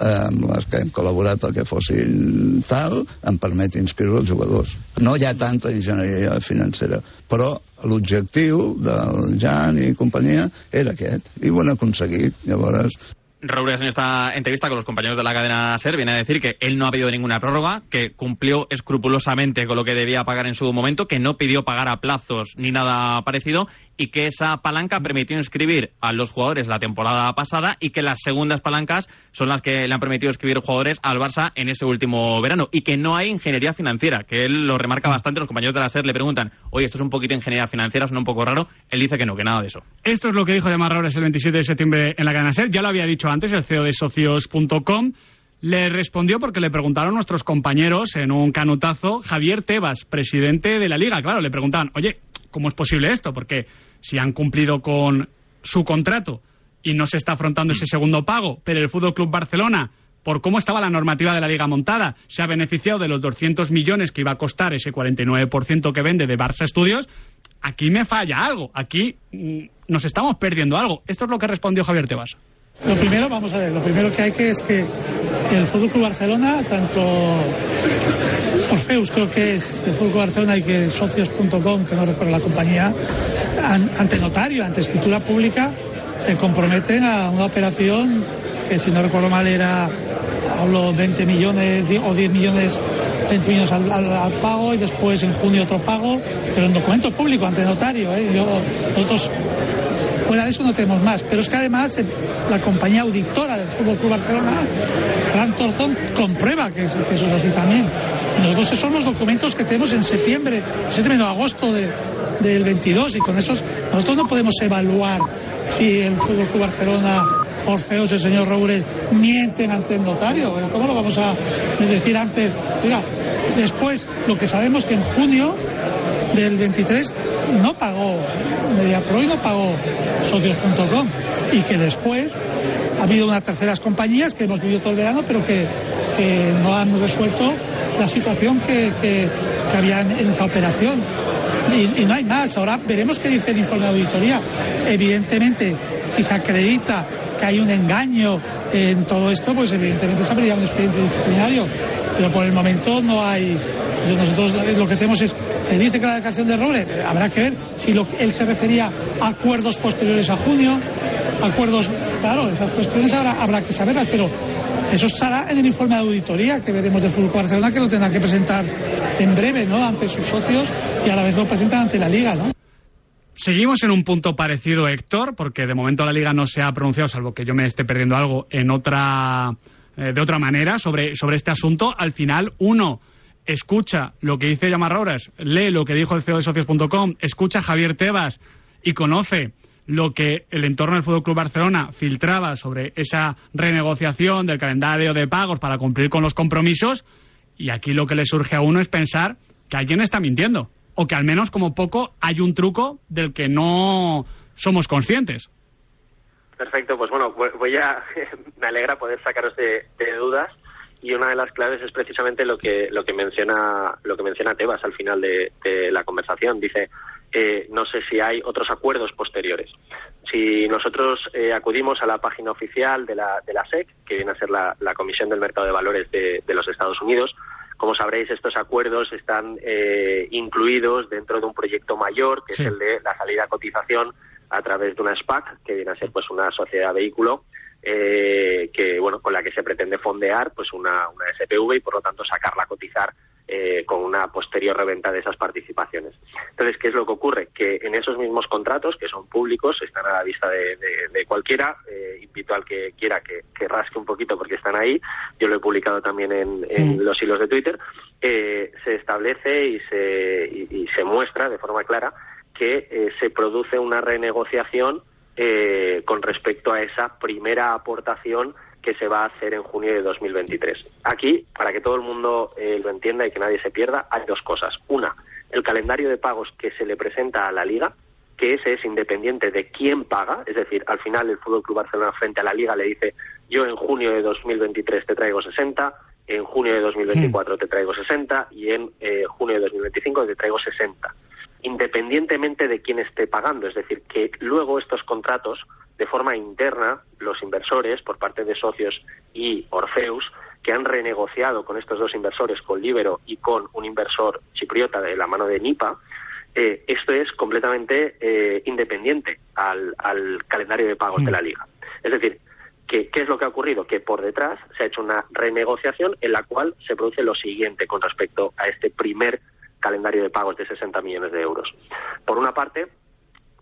amb les que hem col·laborat perquè fossin tal, em permet inscriure els jugadors. No hi ha tanta enginyeria financera, però l'objectiu del Jan i companyia era aquest, i ho han aconseguit. Llavors, Roures en esta entrevista con los compañeros de la cadena SER viene a decir que él no ha pedido ninguna prórroga, que cumplió escrupulosamente con lo que debía pagar en su momento, que no pidió pagar a plazos ni nada parecido y que esa palanca permitió inscribir a los jugadores la temporada pasada y que las segundas palancas son las que le han permitido inscribir jugadores al Barça en ese último verano y que no hay ingeniería financiera, que él lo remarca bastante, los compañeros de la SER le preguntan, oye, esto es un poquito ingeniería financiera, suena un poco raro, él dice que no, que nada de eso. Esto es lo que dijo de Roures el 27 de septiembre en la cadena SER, ya lo había dicho antes el CEO de socios.com. Le respondió porque le preguntaron nuestros compañeros en un canutazo, Javier Tebas, presidente de la liga. Claro, le preguntaban, oye, ¿cómo es posible esto? Porque si han cumplido con su contrato y no se está afrontando ese segundo pago, pero el Fútbol Club Barcelona, por cómo estaba la normativa de la liga montada, se ha beneficiado de los 200 millones que iba a costar ese 49% que vende de Barça Studios, aquí me falla algo, aquí mm, nos estamos perdiendo algo. Esto es lo que respondió Javier Tebas. Lo primero, vamos a ver, lo primero que hay que es que el Fútbol Club Barcelona, tanto Orfeus creo que es el Fútbol Club Barcelona y que socios.com, que no recuerdo la compañía, an- ante notario, ante escritura pública, se comprometen a una operación que si no recuerdo mal era, hablo 20 millones o 10 millones 20 millones al, al- al pago y después en junio otro pago, pero en documento público, ante notario. ¿eh? Yo- nosotros Fuera de eso no tenemos más. Pero es que además eh, la compañía auditora del Fútbol Club Barcelona, Gran Torzón, comprueba que, es- que eso es así también. Y nosotros esos son los documentos que tenemos en septiembre, septiembre no, agosto de- del 22 y con esos nosotros no podemos evaluar si el Fútbol Club Barcelona, Orfeos, el señor Roures mienten ante el notario. ¿Cómo lo vamos a decir antes? Oiga, después lo que sabemos que en junio del 23 no pagó MediaPro y no pagó socios.com y que después ha habido unas terceras compañías que hemos vivido todo el verano pero que, no han resuelto la situación que, que, había en, esa operación y, no hay más. Ahora veremos qué dice el informe de auditoría. Evidentemente, si se acredita que hay un engaño en todo esto, pues evidentemente se abriría un expediente disciplinario. Pero por el momento no hay. Nosotros lo que tenemos es. Se dice que la declaración de errores, habrá que ver si lo, él se refería a acuerdos posteriores a junio, acuerdos. Claro, esas cuestiones habrá, habrá que saberlas, pero eso estará en el informe de auditoría que veremos de Fútbol Barcelona, que lo tendrán que presentar en breve, ¿no? Ante sus socios y a la vez lo presentan ante la Liga, ¿no? Seguimos en un punto parecido, Héctor, porque de momento la liga no se ha pronunciado, salvo que yo me esté perdiendo algo en otra, eh, de otra manera sobre, sobre este asunto. Al final, uno escucha lo que dice Yamar Roures, lee lo que dijo el CEO de socios.com, escucha a Javier Tebas y conoce lo que el entorno del Fútbol Club Barcelona filtraba sobre esa renegociación del calendario de pagos para cumplir con los compromisos. Y aquí lo que le surge a uno es pensar que alguien está mintiendo o que al menos como poco hay un truco del que no somos conscientes. Perfecto, pues bueno, voy- a, (laughs) me alegra poder sacaros de dudas y una de las claves es precisamente lo que lo que menciona lo que menciona Tebas al final de, de la conversación. Dice, eh, no sé si hay otros acuerdos posteriores. Si nosotros eh, acudimos a la página oficial de la, de la SEC, que viene a ser la, la Comisión del Mercado de Valores de, de los Estados Unidos, como sabréis, estos acuerdos están eh, incluidos dentro de un proyecto mayor, que Sí. es el de la salida a cotización a través de una SPAC, que viene a ser pues una sociedad vehículo, eh, que bueno con la que se pretende fondear pues una, una SPV y por lo tanto sacarla a cotizar eh, con una posterior reventa de esas participaciones. Entonces, ¿qué es lo que ocurre? Que en esos mismos contratos, que son públicos, están a la vista de, de- de cualquiera, eh, invito al que quiera que, que rasque un poquito porque están ahí, yo lo he publicado también en, en los hilos de Twitter, eh, se establece y se, y- y se muestra de forma clara que eh, se produce una renegociación eh, con respecto a esa primera aportación que se va a hacer en junio de 2023. Aquí, para que todo el mundo eh, lo entienda y que nadie se pierda, hay dos cosas. Una, el calendario de pagos que se le presenta a la Liga, que ese es independiente de quién paga, es decir, al final el Fútbol Club Barcelona frente a la Liga le dice, yo en junio de 2023 te traigo 60, en junio de 2024 te traigo 60 y en eh, junio de 2025 te traigo 60 independientemente de quién esté pagando. Es decir, que luego estos contratos, de forma interna, los inversores, por parte de socios y Orfeus, que han renegociado con estos dos inversores, con Libero y con un inversor chipriota de la mano de Nipa, eh, esto es completamente eh, independiente al, al calendario de pagos de la liga. Es decir, ¿Qué, ¿Qué es lo que ha ocurrido? Que por detrás se ha hecho una renegociación en la cual se produce lo siguiente con respecto a este primer calendario de pagos de 60 millones de euros. Por una parte,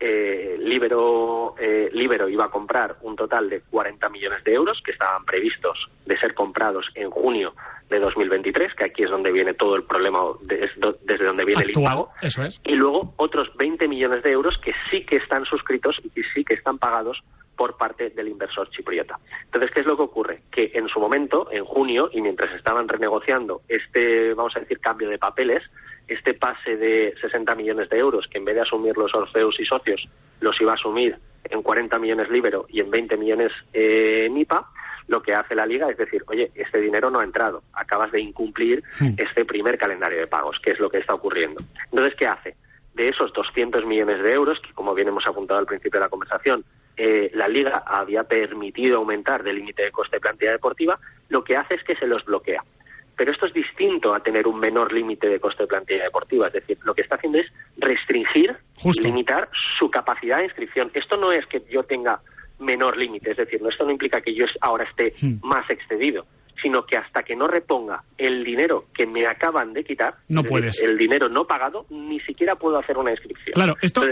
eh, Libero, eh, Libero iba a comprar un total de 40 millones de euros que estaban previstos de ser comprados en junio de 2023, que aquí es donde viene todo el problema, de- es do- desde donde viene el Actual, impago. eso es. Y luego otros 20 millones de euros que sí que están suscritos y que sí que están pagados por parte del inversor chipriota. Entonces, ¿qué es lo que ocurre? Que en su momento, en junio, y mientras estaban renegociando este, vamos a decir, cambio de papeles, este pase de 60 millones de euros, que en vez de asumir los Orfeus y socios, los iba a asumir en 40 millones Libero y en 20 millones eh, NIPA, lo que hace la liga es decir, oye, este dinero no ha entrado, acabas de incumplir este primer calendario de pagos, que es lo que está ocurriendo. Entonces, ¿qué hace? De esos 200 millones de euros, que como bien hemos apuntado al principio de la conversación, eh, la liga había permitido aumentar del límite de coste de plantilla deportiva, lo que hace es que se los bloquea. Pero esto es distinto a tener un menor límite de coste de plantilla deportiva. Es decir, lo que está haciendo es restringir y limitar su capacidad de inscripción. Esto no es que yo tenga menor límite, es decir, no, esto no implica que yo ahora esté más excedido, sino que hasta que no reponga el dinero que me acaban de quitar, No puedes. el dinero no pagado, ni siquiera puedo hacer una inscripción. Claro, esto,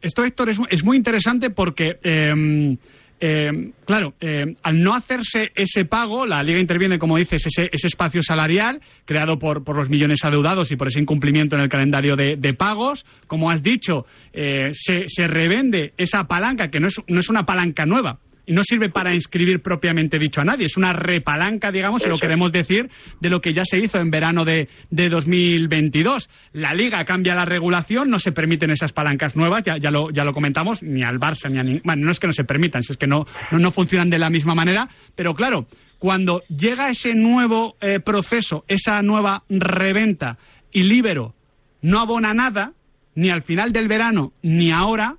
esto Héctor, es, es muy interesante porque, eh, eh, claro, eh, al no hacerse ese pago, la Liga interviene, como dices, ese, ese espacio salarial creado por, por los millones adeudados y por ese incumplimiento en el calendario de, pagos. Como has dicho, eh, se, se revende esa palanca, que no es, no es una palanca nueva. Y no sirve para inscribir propiamente dicho a nadie, es una repalanca, digamos, si lo queremos decir, de lo que ya se hizo en verano de, de 2022. La Liga cambia la regulación, no se permiten esas palancas nuevas, ya, ya, lo, ya lo comentamos, ni al Barça ni a ni- Bueno, no es que no se permitan, es que no, no, no funcionan de la misma manera, pero claro, cuando llega ese nuevo eh, proceso, esa nueva reventa y Libero no abona nada, ni al final del verano, ni ahora,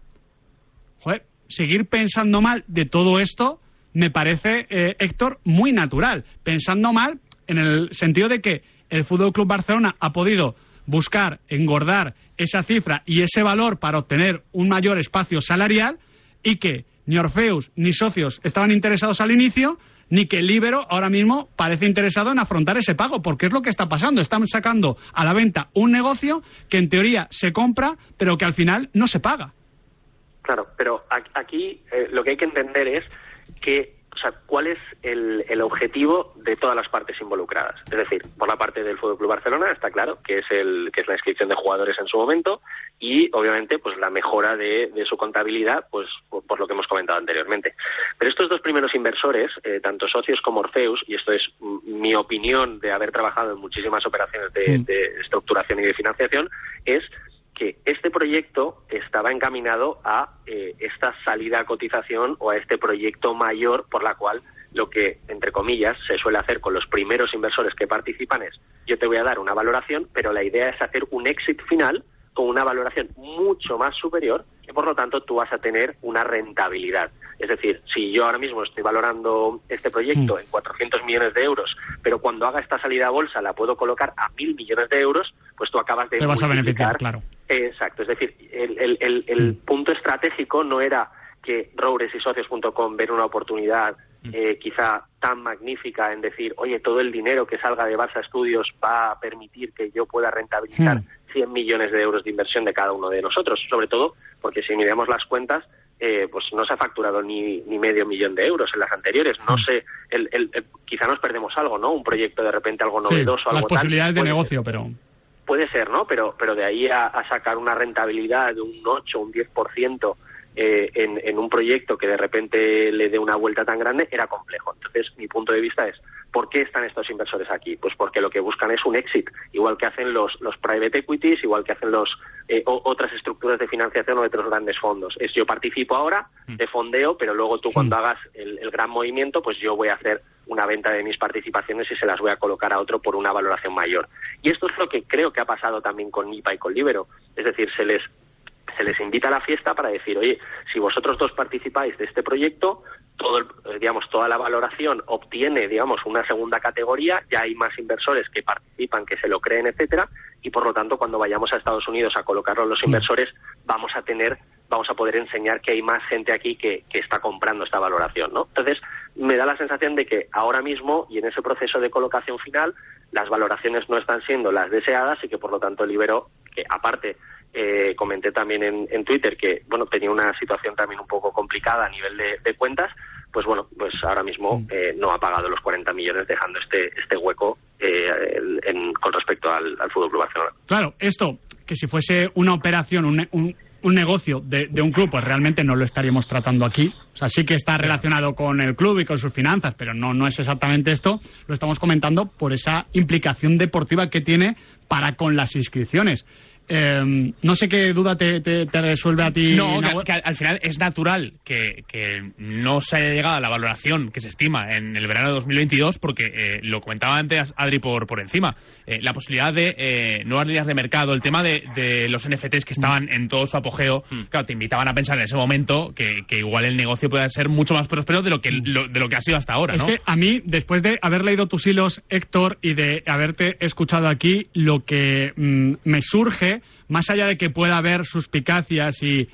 joder, seguir pensando mal de todo esto me parece, eh, Héctor, muy natural. Pensando mal en el sentido de que el Fútbol Club Barcelona ha podido buscar engordar esa cifra y ese valor para obtener un mayor espacio salarial y que ni Orfeus ni socios estaban interesados al inicio ni que el Libero ahora mismo parece interesado en afrontar ese pago, porque es lo que está pasando. Están sacando a la venta un negocio que en teoría se compra, pero que al final no se paga. Claro, pero aquí eh, lo que hay que entender es que, o sea, cuál es el, el objetivo de todas las partes involucradas. Es decir, por la parte del Fútbol Club Barcelona está claro que es el que es la inscripción de jugadores en su momento y obviamente pues la mejora de, de su contabilidad, pues por, por lo que hemos comentado anteriormente. Pero estos dos primeros inversores, eh, tanto socios como Orfeus, y esto es mm, mi opinión de haber trabajado en muchísimas operaciones de, de estructuración y de financiación, es que este proyecto estaba encaminado a eh, esta salida a cotización o a este proyecto mayor por la cual lo que, entre comillas, se suele hacer con los primeros inversores que participan es yo te voy a dar una valoración, pero la idea es hacer un exit final con una valoración mucho más superior y por lo tanto tú vas a tener una rentabilidad. Es decir, si yo ahora mismo estoy valorando este proyecto en 400 millones de euros, pero cuando haga esta salida a bolsa la puedo colocar a 1.000 millones de euros, pues tú acabas de Te vas a beneficiar, claro. Exacto, es decir, el, el- el- el punto estratégico no era que Roures y socios.com ven una oportunidad eh, quizá tan magnífica en decir, oye, todo el dinero que salga de Barça Studios va a permitir que yo pueda rentabilizar 100 millones de euros de inversión de cada uno de nosotros, sobre todo porque si miramos las cuentas, eh, pues no se ha facturado ni, ni medio millón de euros en las anteriores. No sé, el, el- el- quizá nos perdemos algo, ¿no? Un proyecto de repente algo Sí, novedoso, las algo tal. posibilidades de negocio, pero... Puede ser, ¿no? Pero, pero de ahí a, a sacar una rentabilidad de un 8, un 10% eh, en, en un proyecto que de repente le dé una vuelta tan grande era complejo. Entonces, mi punto de vista es, ¿por qué están estos inversores aquí? Pues porque lo que buscan es un exit, igual que hacen los, los private equities, igual que hacen los eh, o- otras estructuras de financiación o de otros grandes fondos. Es yo participo ahora, te fondeo, pero luego tú cuando hagas el, el gran movimiento, pues yo voy a hacer una venta de mis participaciones y se las voy a colocar a otro por una valoración mayor. Y esto es lo que creo que ha pasado también con NIPA y con Libero. Es decir, se les se les invita a la fiesta para decir, oye, si vosotros dos participáis de este proyecto, todo el- eh, digamos, toda la valoración obtiene, digamos, una segunda categoría, ya hay más inversores que participan, que se lo creen, etcétera, y por lo tanto, cuando vayamos a Estados Unidos a colocarlo los inversores, vamos a tener vamos a poder enseñar que hay más gente aquí que, que está comprando esta valoración, ¿no? Entonces, me da la sensación de que ahora mismo y en ese proceso de colocación final, las valoraciones no están siendo las deseadas y que por lo tanto el Ibero, que aparte eh, comenté también en, en Twitter que bueno tenía una situación también un poco complicada a nivel de, de cuentas, pues bueno, pues ahora mismo eh, no ha pagado los 40 millones dejando este este hueco eh, en- con respecto al, al Fútbol Club Barcelona. Claro, esto, que si fuese una operación, un- un negocio de, de un club, pues realmente no lo estaríamos tratando aquí. O sea, sí que está relacionado con el club y con sus finanzas, pero no, no es exactamente esto. Lo estamos comentando por esa implicación deportiva que tiene para con las inscripciones. Eh, no sé qué duda te, te- te resuelve a ti. No, que, al- al final es natural que, que no se haya llegado a la valoración que se estima en el verano de 2022, porque eh, lo comentaba antes Adri por, por encima, eh, la posibilidad de eh, nuevas líneas de mercado, el tema de, de los NFTs que estaban en todo su apogeo, claro, te invitaban a pensar en ese momento que, que igual el negocio puede ser mucho más próspero de lo que, lo- de lo que ha sido hasta ahora, Es ¿no? que a mí, después de haber leído tus hilos, Héctor, y de haberte escuchado aquí, lo que mm, me surge, más allá de que pueda haber suspicacias y,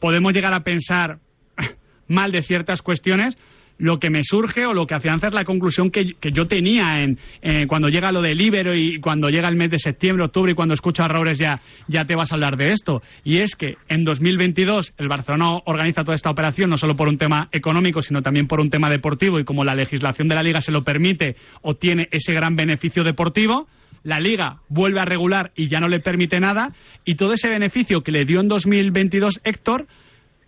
podemos llegar a pensar (laughs) mal de ciertas cuestiones, lo que me surge o lo que afianza es la conclusión que, yo tenía en, eh, cuando llega lo del Ibero y cuando llega el mes de septiembre, octubre y cuando escucho a ya, ya te vas a hablar de esto. Y es que en 2022 el Barcelona organiza toda esta operación no solo por un tema económico, sino también por un tema deportivo y como la legislación de la Liga se lo permite, obtiene ese gran beneficio deportivo. La Liga vuelve a regular y ya no le permite nada y todo ese beneficio que le dio en 2022 Héctor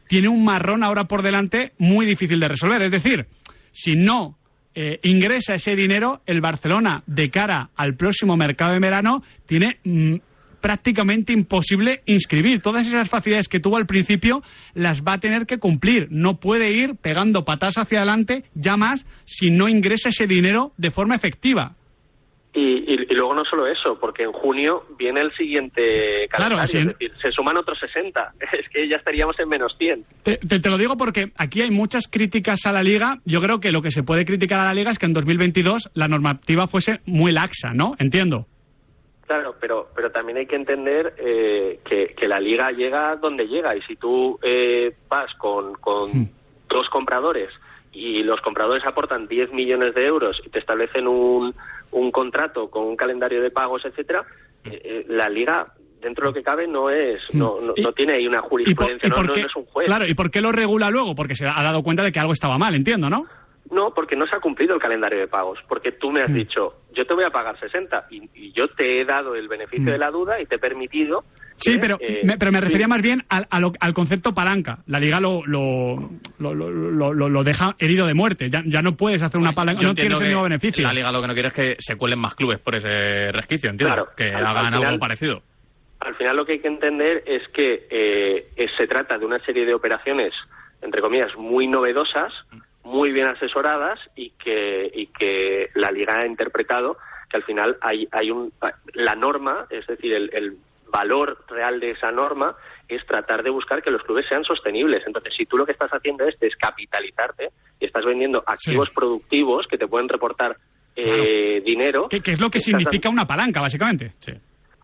tiene un marrón ahora por delante muy difícil de resolver. Es decir, si no eh, ingresa ese dinero, el Barcelona, de cara al próximo mercado de verano, tiene mm, prácticamente imposible inscribir. Todas esas facilidades que tuvo al principio las va a tener que cumplir. No puede ir pegando patas hacia adelante ya más si no ingresa ese dinero de forma efectiva. Y, y- y luego no solo eso, porque en junio viene el siguiente calendario, sí. es decir, se suman otros 60. (laughs) Es que ya estaríamos en menos 100. Te, te- te lo digo porque aquí hay muchas críticas a la liga. Yo creo que lo que se puede criticar a la liga es que en 2022 la normativa fuese muy laxa, ¿no? Entiendo. Claro, pero, pero también hay que entender eh, que, que la liga llega donde llega y si tú eh, vas con, con dos compradores y los compradores aportan 10 millones de euros y te establecen un, un contrato con un calendario de pagos, etcétera, eh, eh, la liga dentro de lo que cabe no es no, no, no tiene ahí una ¿Y por, jurisprudencia, no, por no qué, es un juez. Claro, ¿y por qué lo regula luego? Porque se ha dado cuenta de que algo estaba mal, entiendo, ¿no? No, porque no se ha cumplido el calendario de pagos. Porque tú me has dicho, yo te voy a pagar 60 y, y yo te he dado el beneficio Mm. de la duda y te he permitido. Sí, que, pero, eh, me, pero me sí. refería más bien al, a lo- al concepto palanca. La liga lo, lo, lo, lo- lo- lo- lo deja herido de muerte. Ya, ya no puedes hacer una palanca, Yo no tienes el mismo beneficio. La liga lo que no quiere es que se cuelen más clubes por ese resquicio, entiendo. Claro, que al- al hagan final- algo parecido. Al final lo que hay que entender es que eh, eh, se trata de una serie de operaciones, entre comillas, muy novedosas, muy bien asesoradas y que, y que la liga ha interpretado que al final hay, hay un, la norma, es decir, el, el valor real de esa norma es tratar de buscar que los clubes sean sostenibles. Entonces, si tú lo que estás haciendo es descapitalizarte y estás vendiendo activos productivos que te pueden reportar eh, dinero, ¿Qué, qué es lo que significa una palanca, básicamente?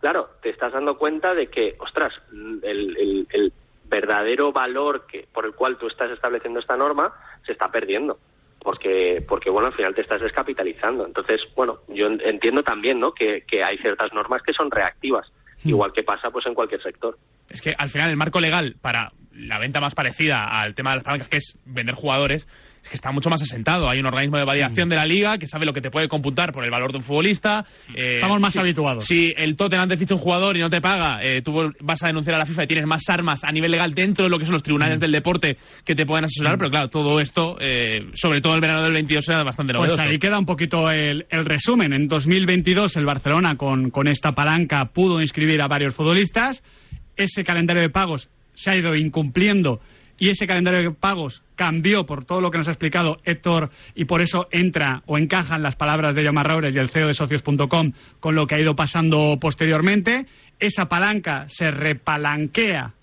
Claro, te estás dando cuenta de que, ostras, el, el- el verdadero valor que por el cual tú estás estableciendo esta norma se está perdiendo. Porque, porque bueno, al final te estás descapitalizando. Entonces, bueno, yo en- entiendo también, ¿no? Que, que hay ciertas normas que son reactivas, igual que pasa pues en cualquier sector. Es que al final el marco legal para la venta más parecida al tema de las palancas, que es vender jugadores, es que está mucho más asentado. Hay un organismo de validación de la liga que sabe lo que te puede computar por el valor de un futbolista. Eh, Estamos más si- habituados. Si el Tottenham te ficha un jugador y no te paga, eh, tú vas a denunciar a la FIFA y tienes más armas a nivel legal dentro de lo que son los tribunales del deporte que te pueden asesorar. Pero claro, todo esto, eh, sobre todo el verano del 22, era bastante Pues novedoso. ahí queda un poquito el, el resumen. En 2022 el Barcelona con, con esta palanca pudo inscribir a varios futbolistas. Ese calendario de pagos se ha ido incumpliendo y ese calendario de pagos cambió por todo lo que nos ha explicado Héctor y por eso entra o encajan las palabras de Yomar Raures y el CEO de socios.com con lo que ha ido pasando posteriormente. Esa palanca se repalanquea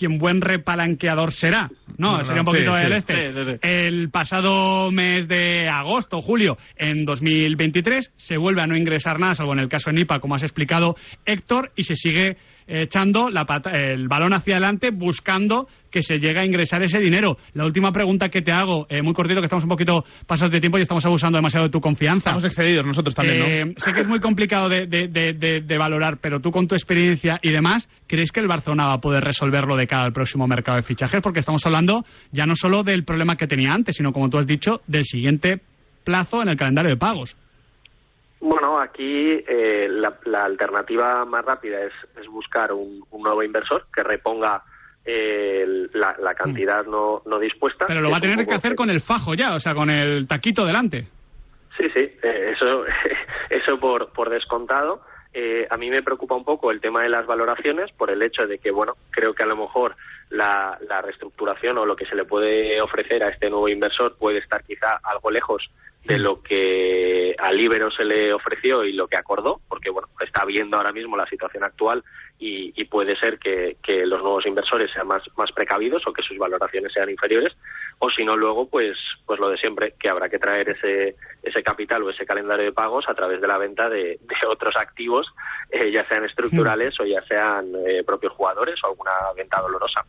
quien buen repalanqueador será. No, No, sería un sí, poquito sí. el este. Sí, sí, sí. El pasado mes de agosto, julio, en 2023, se vuelve a no ingresar nada, salvo en el caso de Nipa, como has explicado, Héctor, y se sigue echando la pata- el balón hacia adelante buscando que se llegue a ingresar ese dinero. La última pregunta que te hago, eh, muy cortito, que estamos un poquito pasados de tiempo y estamos abusando demasiado de tu confianza. Estamos excedidos nosotros también, Eh, ¿no? Sé que es muy complicado de, de- de- de- de valorar, pero tú con tu experiencia y demás, ¿crees que el Barcelona va a poder resolverlo de cara al próximo mercado de fichajes? Porque estamos hablando ya no solo del problema que tenía antes, sino, como tú has dicho, del siguiente plazo en el calendario de pagos. Bueno, aquí eh, la, la alternativa más rápida es, es buscar un, un nuevo inversor que reponga eh, la, la cantidad no, no dispuesta. Pero lo va a tener que hacer con el fajo ya, o sea, con el taquito delante. Sí, sí, eh, eso, (laughs) eso por, por descontado. Eh, a mí me preocupa un poco el tema de las valoraciones por el hecho de que, bueno, creo que a lo mejor la, la reestructuración o lo que se le puede ofrecer a este nuevo inversor puede estar quizá algo lejos de lo que al Ibero se le ofreció y lo que acordó, porque, bueno, está viendo ahora mismo la situación actual y, y puede ser que, que los nuevos inversores sean más, más precavidos o que sus valoraciones sean inferiores, o si no luego pues pues lo de siempre que habrá que traer ese ese capital o ese calendario de pagos a través de la venta de, de otros activos eh, ya sean estructurales o ya sean eh, propios jugadores o alguna venta dolorosa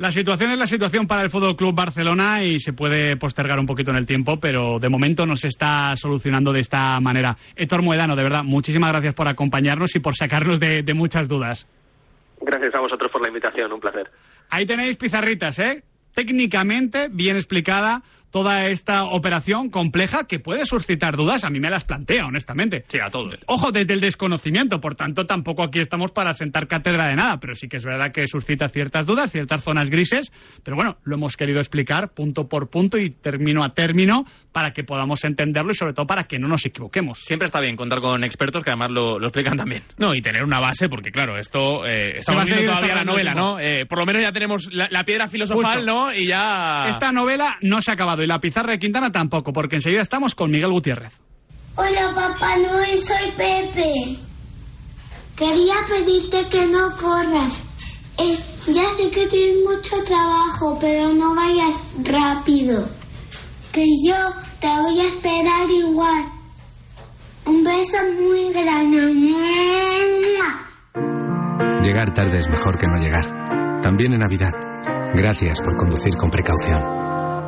La situación es la situación para el Fútbol Club Barcelona y se puede postergar un poquito en el tiempo, pero de momento no se está solucionando de esta manera. Héctor Muedano, de verdad, muchísimas gracias por acompañarnos y por sacarnos de, de muchas dudas. gracias a vosotros por la invitación un placer Ahí tenéis pizarritas, ¿eh? Técnicamente bien explicada toda esta operación compleja que puede suscitar dudas. A mí me las plantea, honestamente. Sí, a todos. Ojo, desde el desconocimiento, por tanto, tampoco aquí estamos para sentar cátedra de nada, pero sí que es verdad que suscita ciertas dudas, ciertas zonas grises, pero bueno, lo hemos querido explicar punto por punto y término a término para que podamos entenderlo y sobre todo para que no nos equivoquemos. Siempre está bien contar con expertos que además lo, lo explican también. No, y tener una base, porque claro, esto eh, estamos viendo todavía la novela, el ¿no? Eh, por lo menos ya tenemos la, la piedra filosofal, Justo. ¿no? Y ya... Esta novela no se ha acabado y la pizarra de Quintana tampoco, porque enseguida estamos con Miguel Gutiérrez. Hola Papá Noel, soy Pepe. Quería pedirte que no corras. Eh, ya sé que tienes mucho trabajo, pero no vayas rápido. Que yo te voy a esperar igual. Un beso muy grande. Llegar tarde es mejor que no llegar. También en Navidad. Gracias por conducir con precaución.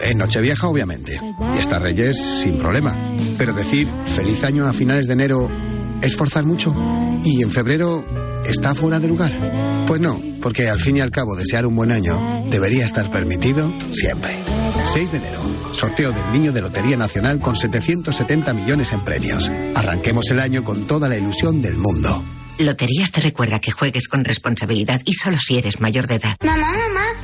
En Nochevieja, obviamente. Y hasta Reyes, sin problema. Pero decir feliz año a finales de enero es forzar mucho. Y en febrero está fuera de lugar. Pues no, porque al fin y al cabo desear un buen año debería estar permitido siempre. 6 de enero, sorteo del Niño de Lotería Nacional con 770 millones en premios. Arranquemos el año con toda la ilusión del mundo. Loterías te recuerda que juegues con responsabilidad y solo si eres mayor de edad. Mamá,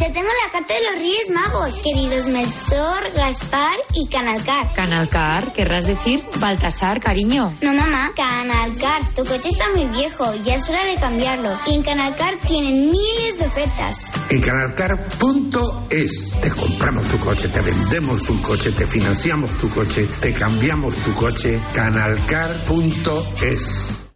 te tengo la carta de los Reyes Magos. Queridos Melchor, Gaspar y Canalcar. Canalcar, querrás decir Baltasar, cariño. No, mamá, Canalcar. Tu coche está muy viejo, ya es hora de cambiarlo. Y en Canalcar tienen miles de ofertas. En canalcar.es te compramos tu coche, te vendemos un coche, te financiamos tu coche, te cambiamos tu coche. Canalcar.es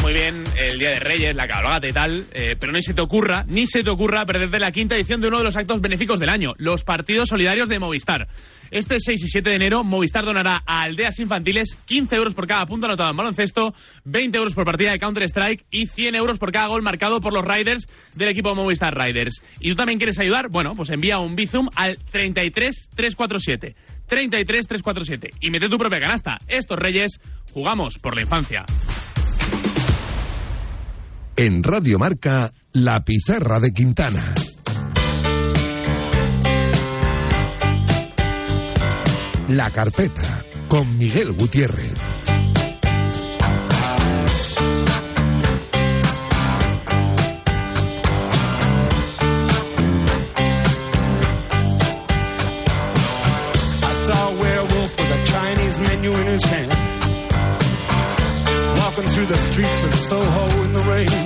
Muy bien el Día de Reyes, la cabalgata y tal, eh, pero ni se te ocurra, ni se te ocurra perderte la quinta edición de uno de los actos benéficos del año, los partidos solidarios de Movistar. Este 6 y 7 de enero, Movistar donará a aldeas infantiles 15 euros por cada punto anotado en baloncesto, 20 euros por partida de Counter-Strike y 100 euros por cada gol marcado por los Riders del equipo Movistar Riders. ¿Y tú también quieres ayudar? Bueno, pues envía un Bizum al 33347. 33347 y mete tu propia canasta. Estos Reyes jugamos por la infancia. En Radio Marca, La Pizarra de Quintana. La Carpeta, con Miguel Gutiérrez. Through the streets of Soho in the rain.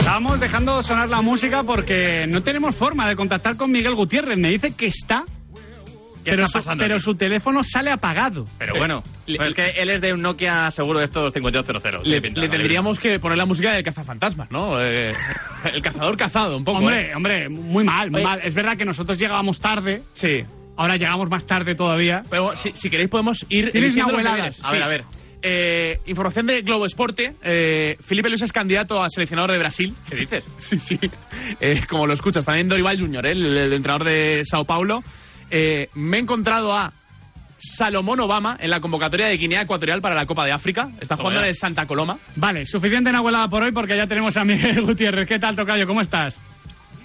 Estamos dejando sonar la música porque no tenemos forma de contactar con Miguel Gutiérrez. Me dice que está, pero, está su, pasando pero su teléfono sale apagado. Pero bueno, pero es que él es de un Nokia seguro de estos 5200. Le, le tendríamos que poner la música del cazafantasmas, ¿no? Eh, el cazador cazado, un poco. Hombre, ¿eh? hombre, muy mal, muy Oye. mal. Es verdad que nosotros llegábamos tarde. Sí. Ahora llegamos más tarde todavía. Pero si, si queréis podemos ir Tienes una. A Sí. ver, a ver. Eh, información de Globo Esporte. Eh, Felipe Luis es candidato a seleccionador de Brasil. ¿Qué dices? (laughs) Sí, sí. Eh, como lo escuchas. También Dorival Junior, ¿eh? el, el entrenador de Sao Paulo. Eh, me he encontrado a Salomón Obama en la convocatoria de Guinea Ecuatorial para la Copa de África. Está jugando en el Santa Coloma. Vale, suficiente en abuelada por hoy porque ya tenemos a Miguel (laughs) Gutiérrez. ¿Qué tal, Tocayo? ¿Cómo estás?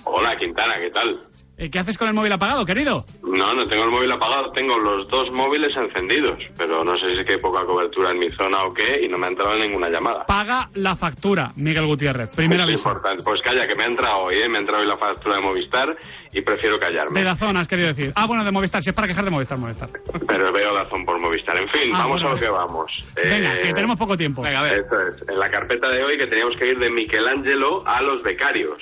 Hola, Quintana, ¿qué tal? Eh, ¿Qué haces con el móvil apagado, querido? No, no tengo el móvil apagado, tengo los dos móviles encendidos, pero no sé si es que hay poca cobertura en mi zona o qué y no me ha entrado ninguna llamada. Paga la factura, Miguel Gutiérrez. Primera Es aviso. importante. Pues calla, que me ha entrado hoy, ¿eh? me ha entrado hoy la factura de Movistar y prefiero callarme. De la zona, has querido decir. Ah, bueno, de Movistar. Si es para quejar de Movistar, Movistar. Pero veo razón por Movistar. En fin, Ah, vamos bueno. a lo que vamos. Venga, Eh, que tenemos poco tiempo. Venga, a ver. Eso es. En la carpeta de hoy que teníamos que ir de Michelangelo a los becarios.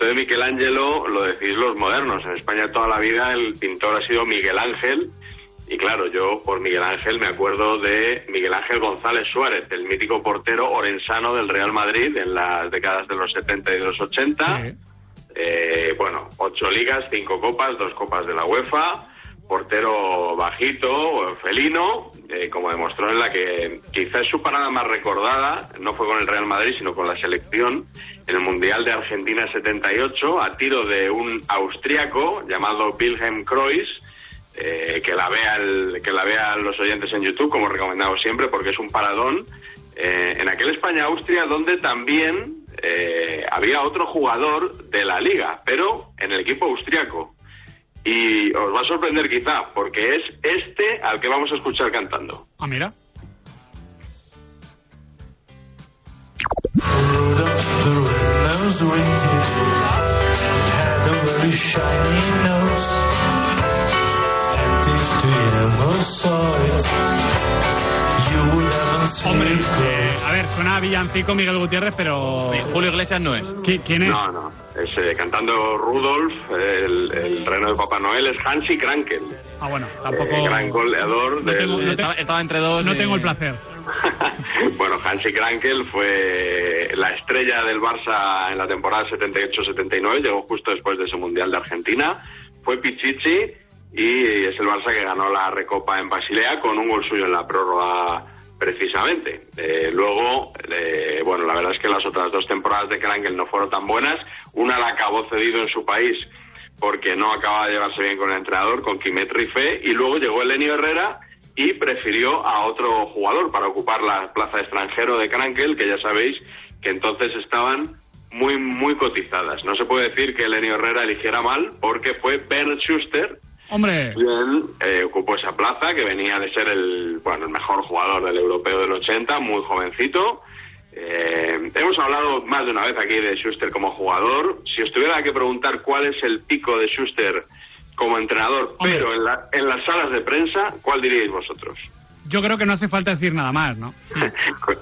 Esto de Michelangelo lo decís los modernos. En España toda la vida el pintor ha sido Miguel Ángel. Y claro, yo por Miguel Ángel me acuerdo de Miguel Ángel González Suárez, el mítico portero orensano del Real Madrid en las décadas de los 70 y de los 80. Eh, bueno, ocho ligas, cinco copas, dos copas de la UEFA, portero bajito, felino, eh, como demostró en la que quizás su parada más recordada no fue con el Real Madrid, sino con la selección en el Mundial de Argentina 78, a tiro de un austriaco llamado Wilhelm Kreuz, eh, que la vea el- que la vean los oyentes en YouTube, como recomendamos siempre, porque es un paradón. eh, en aquel España-Austria, donde también eh, había otro jugador de la liga, pero en el equipo austriaco. Y os va a sorprender quizá, porque es este al que vamos a escuchar cantando. Ah, mira. Seen Hombre, eh, a ver, suena a villancico Miguel Gutiérrez, pero... Julio Iglesias no es. ¿Qui- ¿Quién es? No, no. Es eh, cantando Rudolf, el, el reno de Papá Noel, es Hansi Krankel. Ah, bueno, tampoco... eh, gran goleador del... tengo- no te- Estaba, estaba entre dos. No eh, tengo el placer. (laughs) Bueno, Hansi Krankel fue la estrella del Barça en la temporada 78-79, llegó justo después de ese Mundial de Argentina, fue Pichichi y es el Barça que ganó la Recopa en Basilea con un gol suyo en la prórroga precisamente. Eh, luego, eh, bueno, la verdad es que las otras dos temporadas de Krankel no fueron tan buenas, una la acabó cedido en su país porque no acababa de llevarse bien con el entrenador, con Quimet Rifé, y luego llegó Elenio Herrera y prefirió a otro jugador para ocupar la plaza de extranjero de Krankel, que ya sabéis que entonces estaban muy, muy cotizadas. No se puede decir que Elenio Herrera eligiera mal, porque fue Bernd Schuster Hombre. Bien, eh, ocupó esa plaza que venía de ser el, bueno, el mejor jugador del europeo del 80, muy jovencito. Eh, hemos hablado más de una vez aquí de Schuster como jugador. Si os tuviera que preguntar cuál es el pico de Schuster como entrenador, pero en, la- en las salas de prensa, ¿cuál diríais vosotros? Yo creo que no hace falta decir nada más, ¿no? (laughs)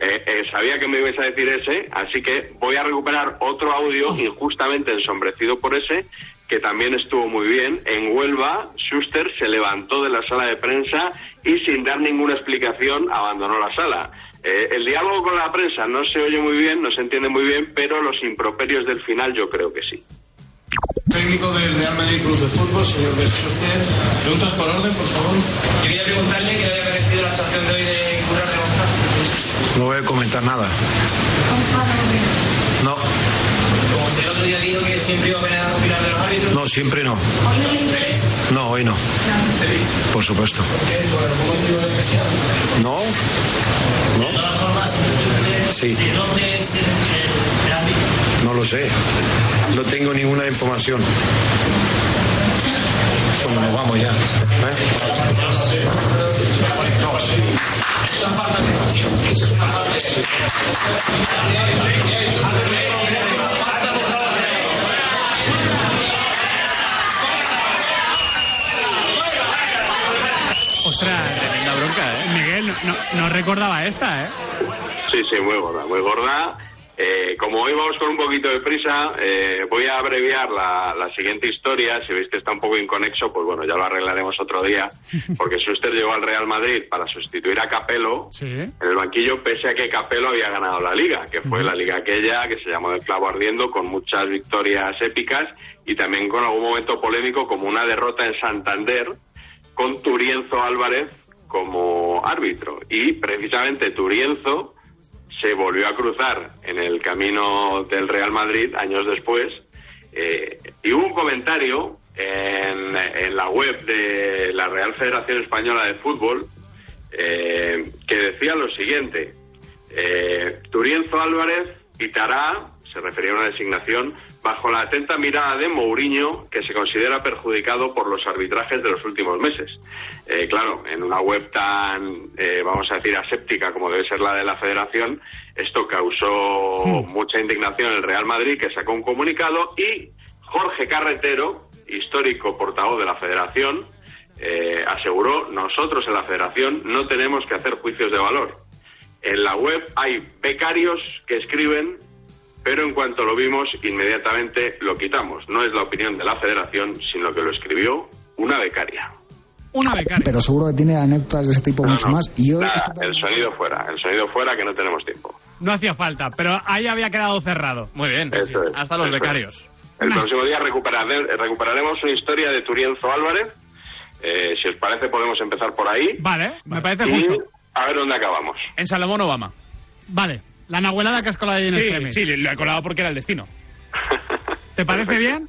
Eh, eh, sabía que me ibais a decir ese, así que voy a recuperar otro audio injustamente ensombrecido por ese, que también estuvo muy bien. En Huelva, Schuster se levantó de la sala de prensa y sin dar ninguna explicación abandonó la sala. Eh, el diálogo con la prensa no se oye muy bien, no se entiende muy bien, pero los improperios del final yo creo que sí. Técnico del Real Madrid Club de Fútbol, señor Schuster. Preguntas por orden, por favor. Quería preguntarle qué le había parecido la actuación de hoy de Currar de González. No voy a comentar nada. No, otro día dijo que siempre iba a opinar de los árbitros. no, siempre no. No, hoy no. Por supuesto. No. Formas, Sí. ¿de dónde es el, el- el árbitro? No lo sé. No tengo ninguna información. Bueno, nos vamos ya. ¿eh? No, recordaba esta, ¿eh? Sí, sí, muy gorda, muy gorda. Eh, como hoy vamos con un poquito de prisa, eh, voy a abreviar la, la siguiente historia. Si veis que está un poco inconexo, pues bueno, ya lo arreglaremos otro día. Porque Schuster llegó al Real Madrid para sustituir a Capello Sí. en el banquillo, pese a que Capello había ganado la liga, que fue la liga aquella que se llamó El Clavo Ardiendo, con muchas victorias épicas y también con algún momento polémico, como una derrota en Santander con Turienzo Álvarez como árbitro. Y precisamente Turienzo se volvió a cruzar en el camino del Real Madrid años después. eh, y hubo un comentario en, en la web de la Real Federación Española de Fútbol eh, que decía lo siguiente. Eh, Turienzo Álvarez pitará, se refería a una designación, bajo la atenta mirada de Mourinho, que se considera perjudicado por los arbitrajes de los últimos meses. Eh, claro, en una web tan, eh, vamos a decir, aséptica como debe ser la de la Federación, esto causó mucha indignación en el Real Madrid, que sacó un comunicado, y Jorge Carretero, histórico portavoz de la Federación, eh, aseguró, nosotros en la Federación no tenemos que hacer juicios de valor. En la web hay becarios que escriben, pero en cuanto lo vimos, inmediatamente lo quitamos. No es la opinión de la Federación, sino que lo escribió una becaria. Una becaria. Pero seguro que tiene anécdotas de ese tipo No, mucho no, más. Y yo nada, esta- el sonido fuera, el sonido fuera que no tenemos tiempo. No hacía falta, pero ahí había quedado cerrado. Muy bien. Es, Hasta los es. becarios. El próximo día recuperare- recuperaremos una historia de Turienzo Álvarez. Eh, si os parece, podemos empezar por ahí. Vale, me parece Y justo. a ver dónde acabamos. En Salomón Obama. Vale, la nahuelada que has colado ahí en Sí, extremis. sí, lo he colado porque era el destino. (laughs) ¿Te parece bien?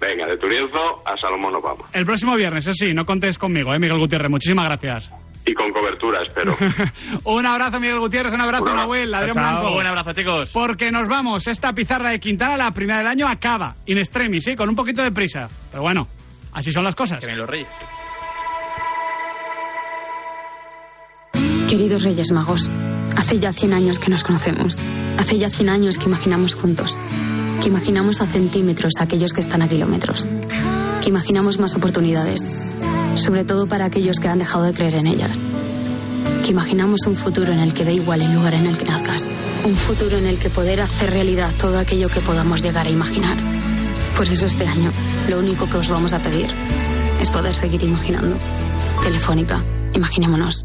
Venga, de Turienzo a Salomón Obama. El próximo viernes, eso sí, no contes conmigo, ¿eh, Miguel Gutiérrez? Muchísimas gracias. Y con cobertura, espero. (laughs) un abrazo, Miguel Gutiérrez, un abrazo, Un abrazo. Nahuel, Adrián Chao, Blanco. buen abrazo, chicos. Porque nos vamos. Esta pizarra de Quintana, la primera del año, acaba. In extremis, sí, con un poquito de prisa. Pero bueno, así son las cosas. los reyes. Queridos Reyes Magos, hace ya 100 años que nos conocemos. Hace ya 100 años que imaginamos juntos. Que imaginamos a centímetros a aquellos que están a kilómetros. Que imaginamos más oportunidades. Sobre todo para aquellos que han dejado de creer en ellas. Que imaginamos un futuro en el que da igual el lugar en el que nazcas. Un futuro en el que poder hacer realidad todo aquello que podamos llegar a imaginar. Por eso este año, lo único que os vamos a pedir es poder seguir imaginando. Telefónica, imaginémonos.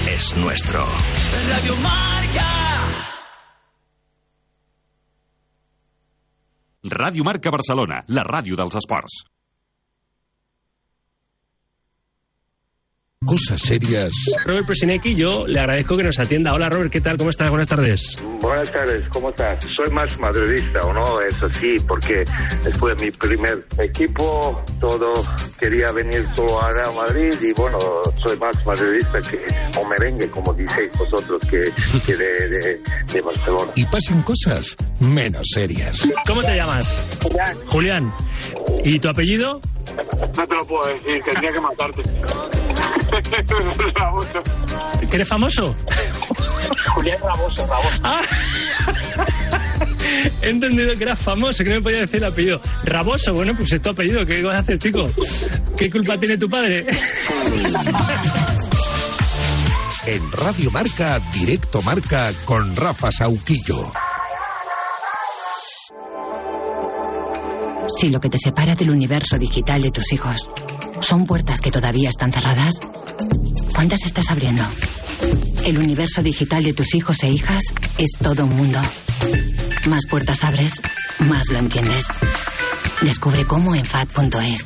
es nuestro. Radio Marca. Ràdio Marca Barcelona, la ràdio dels esports. Cosas serias. Robert Presinecki, yo le agradezco que nos atienda. Hola Robert, ¿qué tal? ¿Cómo estás? Buenas tardes. Buenas tardes, ¿cómo estás? Soy más madridista, ¿o no? Eso sí, porque después de mi primer equipo, todo quería venir solo a Real Madrid y bueno, soy más madridista que o merengue, como dices vosotros, que, que de, de, de Barcelona. Y pasan cosas menos serias. ¿Cómo te llamas? Julián. Julián. ¿Y tu apellido? No te lo puedo decir, tendría que matarte. ¿Que (laughs) eres famoso? Julián Raboso, Raboso. Ah. (laughs) He entendido que eras famoso, que no me podía decir el apellido. Raboso, bueno, pues es tu apellido. ¿Qué vas a hacer, chico? ¿Qué culpa tiene tu padre? En Radio Marca, Directo Marca con Rafa Sauquillo. Si lo que te separa del universo digital de tus hijos son puertas que todavía están cerradas, ¿cuántas estás abriendo? El universo digital de tus hijos e hijas es todo un mundo. Más puertas abres, más lo entiendes. Descubre cómo en FAD.es.